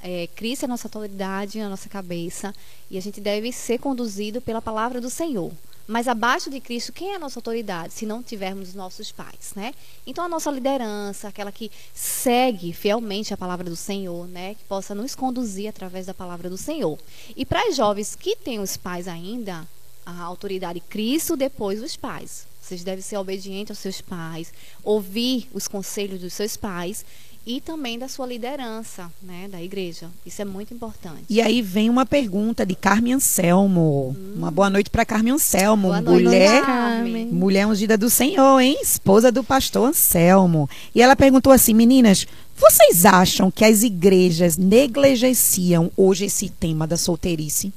É, Cristo é a nossa autoridade, a nossa cabeça, e a gente deve ser conduzido pela palavra do Senhor. Mas abaixo de Cristo, quem é a nossa autoridade, se não tivermos os nossos pais, né? Então a nossa liderança, aquela que segue fielmente a palavra do Senhor, né, que possa nos conduzir através da palavra do Senhor. E para as jovens que têm os pais ainda, a autoridade Cristo, depois os pais. Vocês devem ser obedientes aos seus pais, ouvir os conselhos dos seus pais e também da sua liderança, né, da igreja. Isso é muito importante. E aí vem uma pergunta de Carmen Anselmo. Uma boa noite para Carmen Anselmo, Boa noite, mulher Carmen. mulher ungida do Senhor, hein? Esposa do pastor Anselmo. E ela perguntou assim, meninas, vocês acham que as igrejas negligenciam hoje esse tema da solteirice?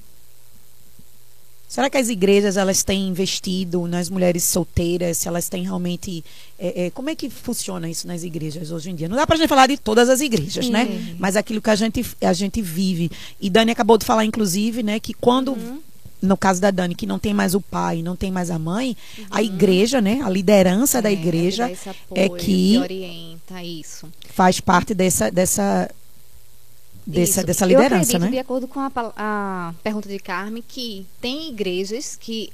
Será que as igrejas elas têm investido nas mulheres solteiras? Se elas têm realmente. é, é, como é que funciona isso nas igrejas hoje em dia? Não dá pra gente falar de todas as igrejas, né? Mas aquilo que a gente, a gente vive. E Dani acabou de falar, inclusive, né, que quando. Uhum. No caso da Dani, que não tem mais o pai, não tem mais a mãe, a igreja, né? A liderança da É, igreja deve dar esse é apoio, que orienta isso. faz parte dessa, dessa, dessa, Isso. dessa Eu liderança, acredito, né? de acordo com a, a pergunta de Carmen, que tem igrejas que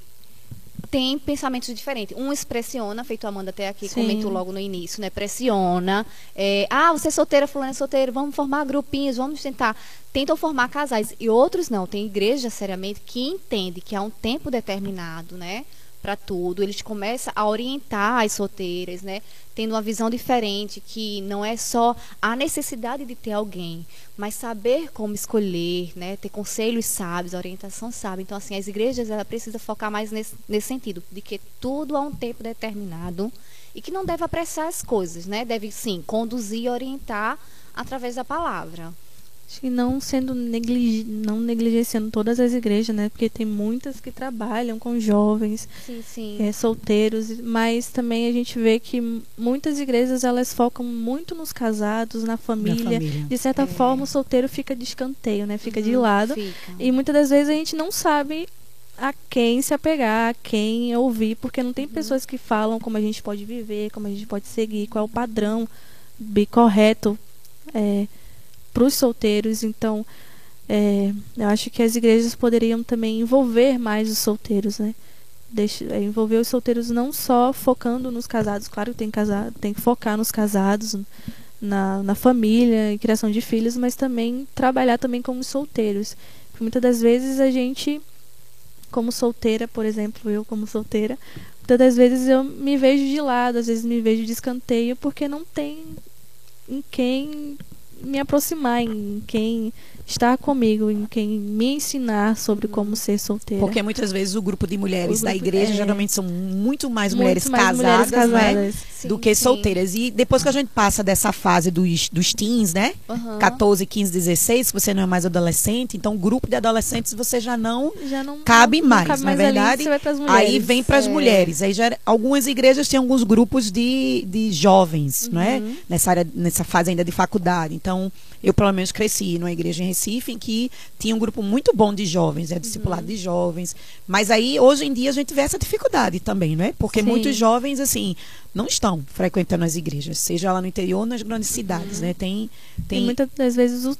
têm pensamentos diferentes. Um pressiona, feito a Amanda até aqui Sim. comentou logo no início, né? Pressiona. É, ah, você é solteira, fulano é solteiro, vamos formar grupinhos, vamos tentar. Tentam formar casais. E outros não. Tem igreja, seriamente, que entende que há um tempo determinado, né? Para tudo. Eles começam a orientar as solteiras, né? Tendo uma visão diferente, que não é só a necessidade de ter alguém, mas saber como escolher, né? Ter conselhos sábios, orientação sábia. Então, assim, as igrejas ela precisa focar mais nesse, nesse sentido, de que tudo há um tempo determinado e que não deve apressar as coisas, né? Deve sim conduzir e orientar através da palavra. Acho que não sendo negligi não negligenciando todas as igrejas, né? Porque tem muitas que trabalham com jovens, Sim, sim. é, solteiros, mas também a gente vê que muitas igrejas elas focam muito nos casados, na família. família. De certa É. forma, o solteiro fica de escanteio, né? Fica de Uhum, lado. Fica. E muitas das vezes a gente não sabe a quem se apegar, a quem ouvir, porque não tem pessoas que falam como a gente pode viver, como a gente pode seguir, qual é o padrão bem correto para os solteiros. Então, é, eu acho que as igrejas poderiam também envolver mais os solteiros, né? É, envolver os solteiros não só focando nos casados, claro que tem, casado, tem que focar nos casados, na, na família, em criação de filhos, mas também trabalhar também como solteiros. Porque muitas das vezes a gente, como solteira, por exemplo, eu como solteira, muitas das vezes eu me vejo de lado, às vezes me vejo de escanteio, porque não tem em quem me aproximar, em quem estar comigo, em quem me ensinar sobre como ser solteira. Porque muitas vezes o grupo de mulheres O da grupo- igreja é. geralmente são muito mais Muito mulheres mais casadas, mulheres né? casadas. Sim, do que sim. solteiras. E depois que a gente passa dessa fase dos, dos teens, né? Aham. 14, 15, 16, que você não é mais adolescente, então o grupo de adolescentes você já não Já não cabe não- não mais, cabe na ali, verdade. pras Aí vem para as é. mulheres. Aí já, algumas igrejas têm alguns grupos de, de jovens, não é? Uhum. Nessa área, nessa fase ainda de faculdade. Então, eu pelo menos cresci numa igreja em Recife em que tinha um grupo muito bom de jovens, é discipulado Uhum. de jovens. Mas aí hoje em dia a gente vê essa dificuldade também, não é? Porque Sim. muitos jovens assim não estão frequentando as igrejas, seja lá no interior ou nas grandes cidades, né? Tem Tem tem muitas das vezes os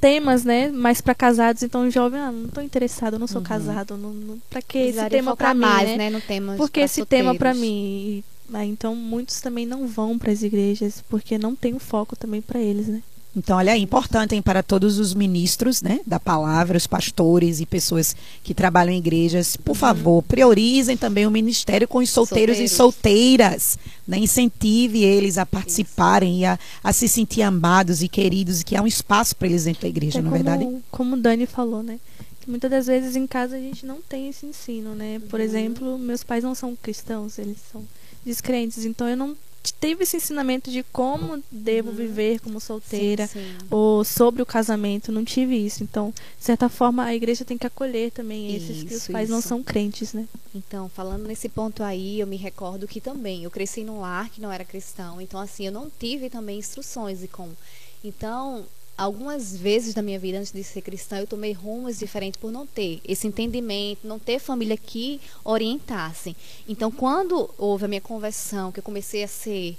temas, né, mais para casados, então o jovem, ah, não tô interessado, eu não sou Uhum. casado, não, não, para que esse tema para mim, mais, né? né, no tema Porque esse tema para solteiros. mim, ah, então muitos também não vão para as igrejas porque não tem um foco também para eles, né? Então, olha, é importante hein, para todos os ministros né, da palavra, os pastores e pessoas que trabalham em igrejas, por favor, priorizem também o ministério com os solteiros, Solteiros. e solteiras. Né, incentive eles a participarem e a, a se sentir amados e queridos e que há um espaço para eles dentro da igreja, É não é como, verdade? Como o Dani falou, né? Que muitas das vezes em casa a gente não tem esse ensino, né? Por Uhum. exemplo, meus pais não são cristãos, eles são descrentes. Então eu não t- tive esse ensinamento de como devo viver como solteira. Uhum. Sim, sim. Ou sobre o casamento, não tive isso. Então, de certa forma, a igreja tem que acolher também esses que os Isso, pais não isso. são crentes, né? Então, falando nesse ponto aí, eu me recordo que também eu cresci num lar que não era cristão. Então, assim, eu não tive também instruções de como. Então, algumas vezes da minha vida antes de ser cristã, eu tomei rumos diferentes por não ter esse entendimento, não ter família que orientasse. Então, quando houve a minha conversão, que eu comecei a ser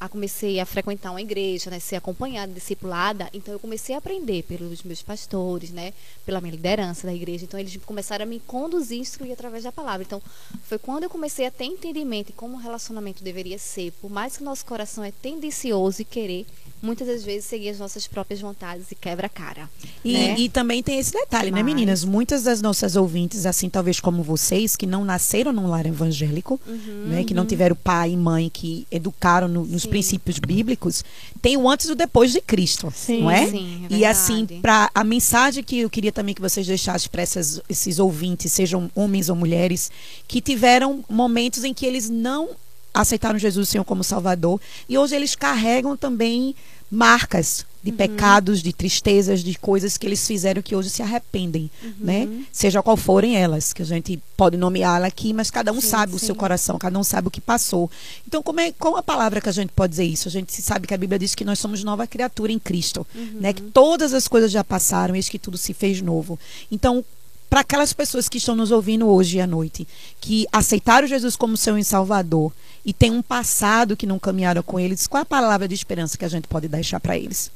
a comecei a frequentar uma igreja, né, ser acompanhada, discipulada, então eu comecei a aprender pelos meus pastores, né, pela minha liderança da igreja. Então eles começaram a me conduzir, instruir através da palavra. Então foi quando eu comecei a ter entendimento de como o relacionamento deveria ser. Por mais que o nosso coração é tendencioso e querer muitas das vezes seguir as nossas próprias vontades e quebra a cara. E, né? e também tem esse detalhe, né, Mas- meninas? Muitas das nossas ouvintes, assim, talvez como vocês, que não nasceram num lar evangélico, Uhum, né, que não tiveram pai e mãe que educaram no- nos Sim. princípios bíblicos, tem o antes e o depois de Cristo, Sim. não é? Sim, é e assim, para a mensagem que eu queria também que vocês deixassem para esses ouvintes, sejam homens ou mulheres, que tiveram momentos em que eles não aceitaram Jesus Senhor como Salvador e hoje eles carregam também marcas de Uhum. pecados, de tristezas, de coisas que eles fizeram que hoje se arrependem, Uhum. né? Seja qual forem elas, que a gente pode nomeá-la aqui, mas cada um Sim, sabe o sim. seu coração, cada um sabe o que passou. Então, como é, qual a palavra que a gente pode dizer isso? A gente sabe que a Bíblia diz que nós somos nova criatura em Cristo, Uhum. né? Que todas as coisas já passaram, eis que tudo se fez novo. Então, para aquelas pessoas que estão nos ouvindo hoje à noite, que aceitaram Jesus como seu Salvador e tem um passado que não caminharam com eles, qual a palavra de esperança que a gente pode deixar para eles?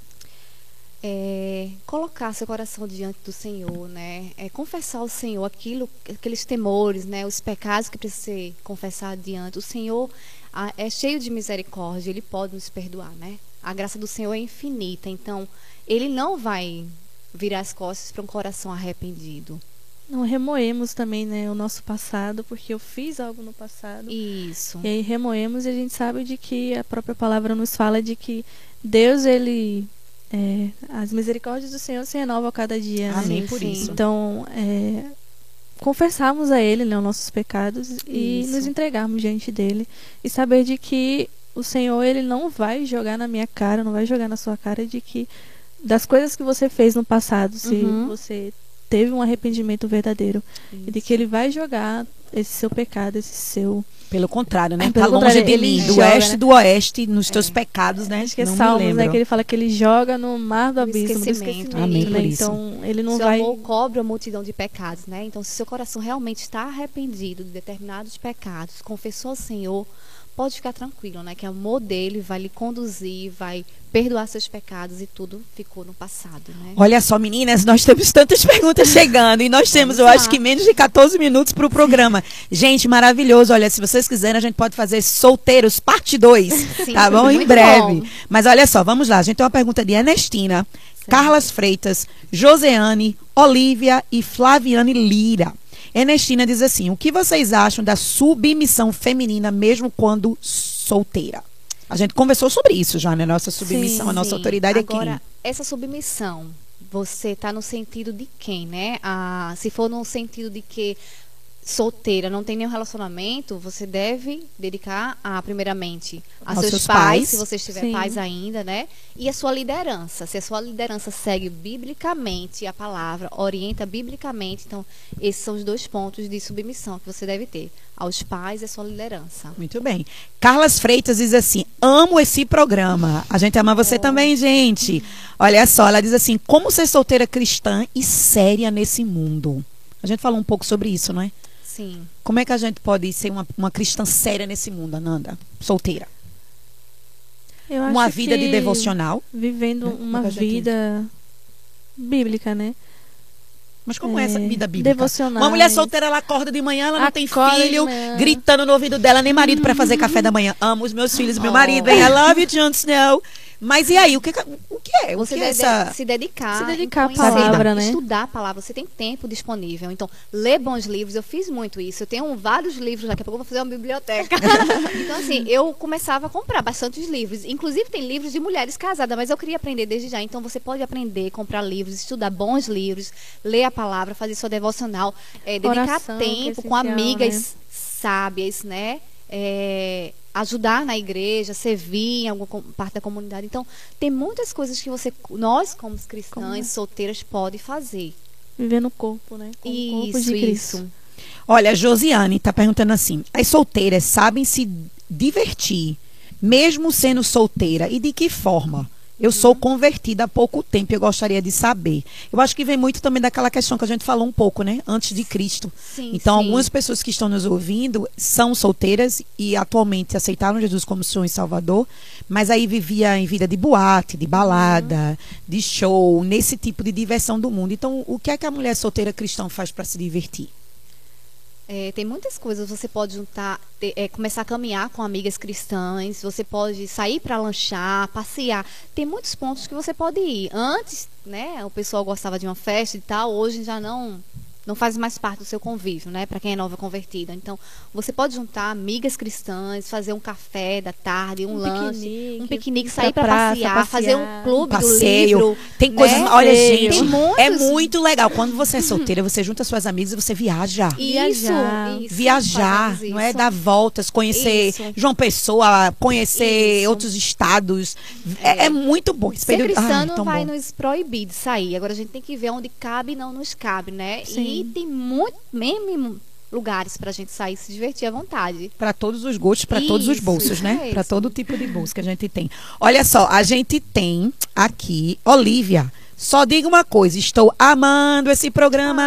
É, colocar seu coração diante do Senhor, né? É, confessar ao Senhor aquilo, aqueles temores, né? Os pecados que precisam ser confessados diante. O Senhor ah, é cheio de misericórdia, Ele pode nos perdoar, né? A graça do Senhor é infinita, então Ele não vai virar as costas para um coração arrependido. Não remoemos também, né, o nosso passado, porque eu fiz algo no passado. Isso. E aí remoemos e a gente sabe de que a própria palavra nos fala de que Deus, ele. É, as misericórdias do Senhor se renovam a cada dia. né? Amém Sim, por sim. isso. Então, é, confessarmos a Ele né, os nossos pecados e Isso. nos entregarmos diante dele e saber de que o Senhor ele não vai jogar na minha cara, não vai jogar na sua cara de que das coisas que você fez no passado, se Uhum. você teve um arrependimento verdadeiro, e de que ele vai jogar esse seu pecado, esse seu Pelo contrário, né? É, pelo tá longe contrário, de ele mim, do joga, oeste né? do oeste, nos teus pecados, né? Acho que é não Salmos, né? Que ele fala que ele joga no mar do abismo, do esquecimento. esquecimento. Amém por né? isso. Então, ele não Seu vai. amor cobre a multidão de pecados, né? Então, se seu coração realmente está arrependido de determinados pecados, confessou ao Senhor, pode ficar tranquilo, né? Que o amor dele vai lhe conduzir, vai perdoar seus pecados e tudo ficou no passado, né? Olha só, meninas, nós temos tantas [LAUGHS] perguntas chegando e nós temos, eu acho que menos de 14 minutos para o programa. Gente, maravilhoso. Olha, se vocês quiserem, a gente pode fazer solteiros parte 2, Sim, tá bom? Em breve. bom. Mas olha só, vamos lá. A gente tem uma pergunta de Ernestina, Carlas Freitas, Joseane, Olivia e Flaviane Lira. Ernestina diz assim: o que vocês acham da submissão feminina mesmo quando solteira? A gente conversou sobre isso já, né? Nossa submissão, a nossa Sim. autoridade Agora, é quem? essa submissão, você está no sentido de quem, né? Ah, se for no sentido de que solteira, não tem nenhum relacionamento, você deve dedicar a, primeiramente, a Aos seus, seus pais, pais. se você estiver Sim. pais ainda, né? E a sua liderança. Se a sua liderança segue biblicamente a palavra, orienta biblicamente, então, esses são os dois pontos de submissão que você deve ter. Aos pais e a sua liderança. Muito bem. Carlas Freitas diz assim: amo esse programa. A gente ama você também, gente. Olha só, ela diz assim: como ser solteira cristã e séria nesse mundo? A gente falou um pouco sobre isso, não é? Sim. Como é que a gente pode ser uma, uma cristã séria nesse mundo, Ananda? Solteira. Eu Uma vida de devocional. Vivendo né? uma vida bíblica, né? Mas como é, É, essa vida bíblica? devocionais. Uma mulher solteira, ela acorda de manhã, ela não tem Acorda de filho, gritando no ouvido dela, nem marido para fazer café da manhã. Amo os meus filhos, meu marido, hein? I love you, Jon Snow. Mas e aí, o que, o que é? O Você que é deve essa... se dedicar, Se dedicar à em conhecer, palavra, né? Estudar a palavra. Você tem tempo disponível. Então, ler bons livros. Eu fiz muito isso. Eu tenho vários livros. Daqui a pouco eu vou fazer uma biblioteca. [LAUGHS] então, assim, eu começava a comprar bastantes livros. Inclusive, tem livros de mulheres casadas, mas eu queria aprender desde já. Então, você pode aprender, comprar livros, estudar bons livros, ler a palavra, fazer sua devocional, é, dedicar Oração, que é tempo com amigas né? sábias, né? É, ajudar na igreja, servir em alguma parte da comunidade. Então, tem muitas coisas que você, nós como cristãs, Como- solteiras, pode fazer. Viver no corpo, né? Com o corpo Isso, de Cristo. isso. Olha, a Josiane está perguntando assim: as solteiras sabem se divertir, mesmo sendo solteira, e de que forma? Eu sou convertida há pouco tempo e eu gostaria de saber. Eu acho que vem muito também daquela questão que a gente falou um pouco, né? Antes de Cristo. Sim, Então, sim. algumas pessoas que estão nos ouvindo são solteiras e atualmente aceitaram Jesus como Senhor e Salvador, mas aí vivia em vida de boate, de balada, de show, nesse tipo de diversão do mundo. Então, o que é que a mulher solteira cristã faz para se divertir? É, tem muitas coisas. Você pode juntar, ter- é, começar a caminhar com amigas cristãs. Você pode sair para lanchar, passear. Tem muitos pontos que você pode ir. Antes, né, o pessoal gostava de uma festa e tal. Hoje já não não faz mais parte do seu convívio, né? Para quem é nova convertida. Então, você pode juntar amigas cristãs, fazer um café da tarde, um, Um lanche, piquenique, um piquenique, sair para praça, passear, fazer um passear. clube do passeio. livro. Tem né? coisas. Olha, gente, Tem muitos- é muito legal. Quando você é solteira, você junta suas amigas e você viaja. Isso, Viajar. isso, Viajar, fazemos não é? isso. Dar voltas, conhecer Isso. João Pessoa, conhecer Isso. outros estados. É, é muito bom esse Ser período. cristã Ai, não vai bom. nos proibir de sair. Agora a gente tem que ver onde cabe e não nos cabe, né? Sim. E tem muito, mesmo lugares pra gente sair e se divertir à vontade. Para todos os gostos, para todos os bolsos, né? mesmo. Para todo tipo de bolso que a gente tem. Olha só, a gente tem aqui, Olivia. Só diga uma coisa, estou amando esse programa.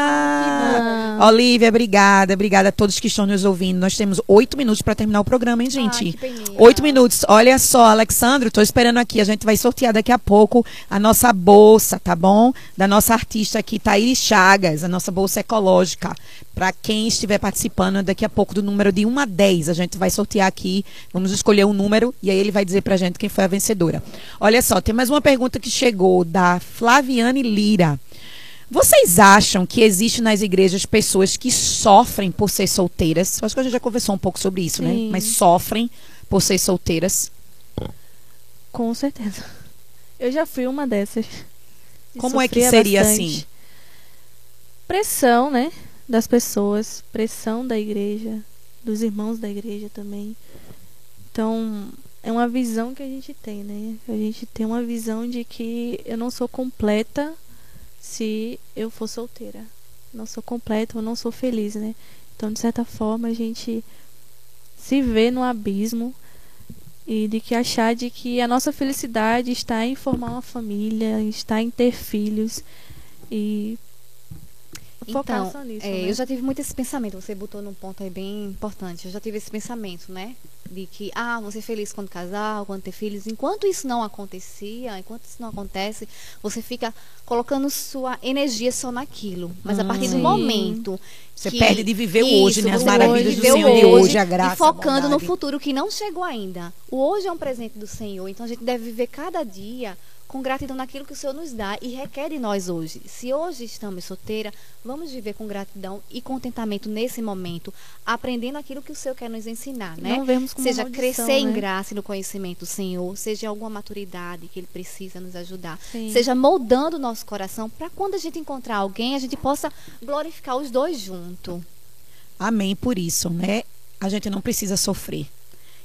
bom. Olivia, obrigada, obrigada a todos que estão nos ouvindo. Nós temos oito minutos para terminar o programa, hein, gente? Oito minutos. Olha só, Alexandro, estou esperando aqui. A gente vai sortear daqui a pouco a nossa bolsa, tá bom? Da nossa artista aqui, Thaís Chagas, a nossa bolsa ecológica. Para quem estiver participando daqui a pouco do número de 1 a 10, a gente vai sortear aqui. Vamos escolher um número e aí ele vai dizer pra gente quem foi a vencedora. Olha só, tem mais uma pergunta que chegou da Flaviane Lira. Vocês acham que existe nas igrejas pessoas que sofrem por ser solteiras? Eu acho que a gente já conversou um pouco sobre isso, né? Sim. Mas sofrem por ser solteiras. Com certeza. Eu já fui uma dessas. Como é que seria bastante. assim? Pressão, né? Das pessoas, pressão da igreja, dos irmãos da igreja também. Então, é uma visão que a gente tem, né? A gente tem uma visão de que eu não sou completa se eu for solteira. Não sou completa, eu não sou feliz, né? Então, de certa forma, a gente se vê no abismo e de que achar de que a nossa felicidade está em formar uma família, está em ter filhos e focar Então, só nisso. é, né? eu já tive muito esse pensamento. Você botou num ponto aí bem importante. Eu já tive esse pensamento, né? De que, ah, você é feliz quando casar, quando ter filhos. Enquanto isso não acontecia, enquanto isso não acontece, você fica colocando sua energia só naquilo. Mas a partir do Sim. momento Você que- perde de viver o hoje, né? As maravilhas do Senhor o de hoje, a graça, E focando a no futuro que não chegou ainda. O hoje é um presente do Senhor, então a gente deve viver cada dia com gratidão naquilo que o Senhor nos dá e requer de nós hoje. Se hoje estamos solteira, vamos viver com gratidão e contentamento nesse momento, aprendendo aquilo que o Senhor quer nos ensinar, né? Não vemos como seja maldição, crescer em né? graça e no conhecimento do Senhor, seja em alguma maturidade que Ele precisa nos ajudar, Sim. seja moldando o nosso coração para quando a gente encontrar alguém, a gente possa glorificar os dois juntos. Amém por isso, né? A gente não precisa sofrer.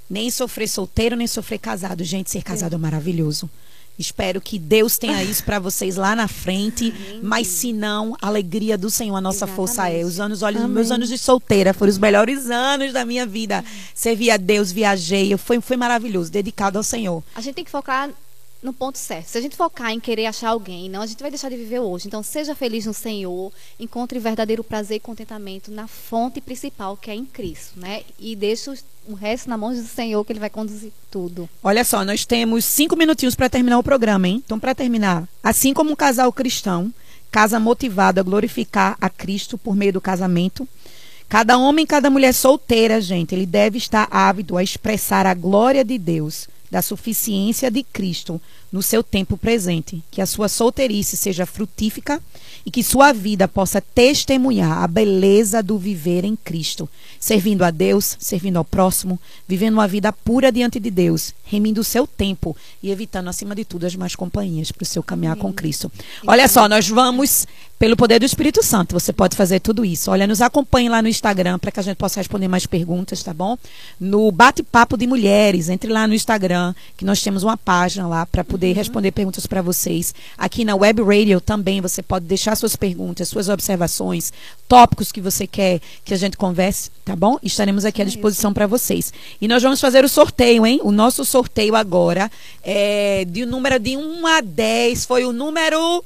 Nem sofrer solteiro, nem sofrer casado. Gente, ser casado é maravilhoso. Espero que Deus tenha isso para vocês lá na frente. Mas se não, a alegria do Senhor, a nossa força é. Exatamente. Os anos, olha, os Amém. meus anos de solteira foram os melhores anos da minha vida. Servi a Deus, viajei, foi, foi maravilhoso, dedicado ao Senhor. A gente tem que focar no ponto certo. Se a gente focar em querer achar alguém, não, a gente vai deixar de viver hoje. Então, seja feliz no Senhor, encontre verdadeiro prazer e contentamento na fonte principal, que é em Cristo, né? E deixe o resto na mão do Senhor, que Ele vai conduzir tudo. Olha só, nós temos cinco minutinhos para terminar o programa, hein? Então, para terminar, assim como um casal cristão casa motivado a glorificar a Cristo por meio do casamento, cada homem cada mulher solteira, gente, ele deve estar ávido a expressar a glória de Deus, da suficiência de Cristo no seu tempo presente, que a sua solteirice seja frutífica e que sua vida possa testemunhar a beleza do viver em Cristo, servindo a Deus, servindo ao próximo, vivendo uma vida pura diante de Deus, remindo o seu tempo e evitando, acima de tudo, as más companhias para o seu caminhar com Cristo. Olha só, nós vamos, pelo poder do Espírito Santo, você pode fazer tudo isso. Olha, nos acompanhe lá no Instagram para que a gente possa responder mais perguntas, tá bom? No Bate-Papo de Mulheres, entre lá no Instagram, que nós temos uma página lá para poder uhum. responder perguntas para vocês. Aqui na Web Radio também você pode deixar suas perguntas, suas observações, tópicos que você quer que a gente converse, tá bom? Estaremos aqui à disposição para vocês. E nós vamos fazer o sorteio, hein? O nosso sorteio agora é de um número de 1 a 10 foi o número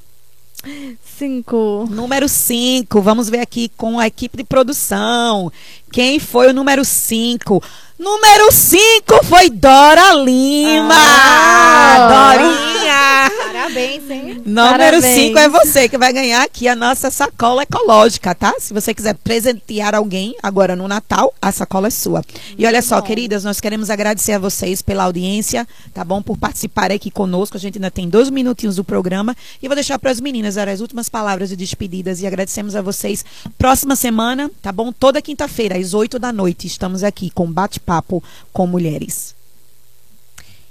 5. Número 5. Vamos ver aqui com a equipe de produção. Quem foi o número 5? Número 5 foi Dora Lima. Ah, Dorinha. Parabéns, hein? Número 5 é você que vai ganhar aqui a nossa sacola ecológica, tá? Se você quiser presentear alguém agora no Natal, a sacola é sua. e olha só, bom. queridas, nós queremos agradecer a vocês pela audiência, tá bom? Por participar aqui conosco. A gente ainda tem dois minutinhos do programa. E vou deixar para as meninas as últimas palavras de despedidas. E agradecemos a vocês. Próxima semana, tá bom? Toda quinta-feira, às 8 da noite, estamos aqui com bate-papo papo com mulheres.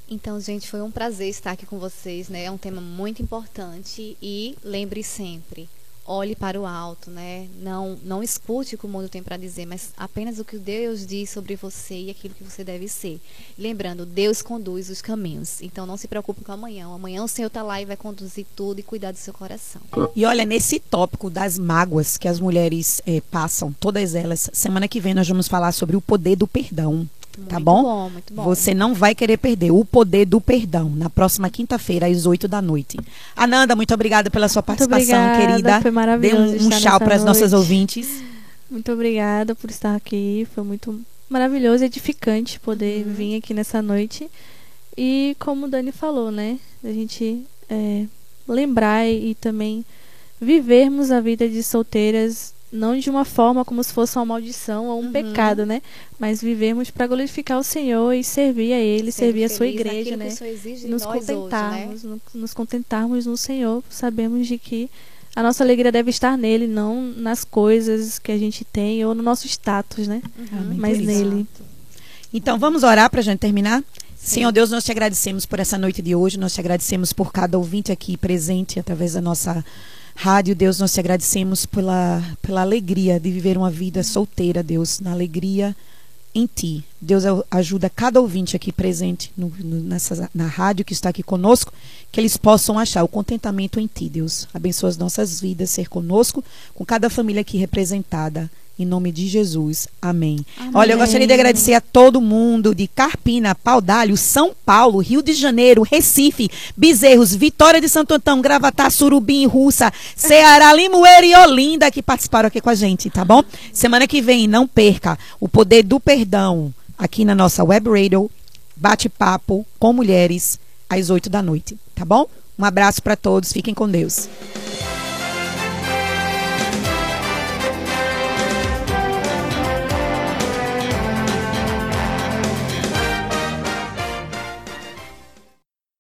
Então, gente, foi um prazer estar aqui com vocês, né? É um tema muito importante e lembre sempre, olhe para o alto, né? Não, não escute o que o mundo tem para dizer, mas apenas o que Deus diz sobre você e aquilo que você deve ser. Lembrando, Deus conduz os caminhos. Então, não se preocupe com amanhã. Amanhã o Senhor está lá e vai conduzir tudo e cuidar do seu coração. E olha, nesse tópico das mágoas que as mulheres eh, passam, todas elas, semana que vem nós vamos falar sobre o poder do perdão. Tá muito bom? bom? Muito bom. Você não vai querer perder o poder do perdão na próxima quinta-feira, às 8 da noite. Ananda, muito obrigada pela sua participação, obrigada, querida. Foi maravilhoso. Dê um, um tchau para as nossas ouvintes. Muito obrigada por estar aqui. Foi muito maravilhoso e edificante poder uhum. vir aqui nessa noite. E como o Dani falou, né? A gente é, lembrar e também vivermos a vida de solteiras não de uma forma como se fosse uma maldição ou um uhum. pecado, né? Mas vivemos para glorificar o Senhor e servir a Ele, Ser servir a sua igreja, né? nos contentarmos, hoje, né? nos contentarmos no Senhor, sabemos de que a nossa alegria deve estar nele, não nas coisas que a gente tem ou no nosso status, né? Uhum. Mas nele. Então vamos orar para a gente terminar? Sim. Senhor Deus, nós te agradecemos por essa noite de hoje, nós te agradecemos por cada ouvinte aqui presente através da nossa Rádio, Deus, nós te agradecemos pela, pela alegria de viver uma vida solteira, Deus, na alegria em ti. Deus ajuda cada ouvinte aqui presente no, no, nessa, na rádio que está aqui conosco, que eles possam achar o contentamento em ti, Deus. Abençoa as nossas vidas, ser conosco, com cada família aqui representada. Em nome de Jesus. Amém. Amém. Olha, eu gostaria de agradecer a todo mundo de Carpina, Paudalho, São Paulo, Rio de Janeiro, Recife, Bezerros, Vitória de Santo Antão, Gravatá, Surubim, Russa, Ceará, Limoeiro e Olinda que participaram aqui com a gente, tá bom? Semana que vem, não perca o poder do perdão aqui na nossa web radio, bate-papo com mulheres às 8 da noite, tá bom? Um abraço para todos, fiquem com Deus.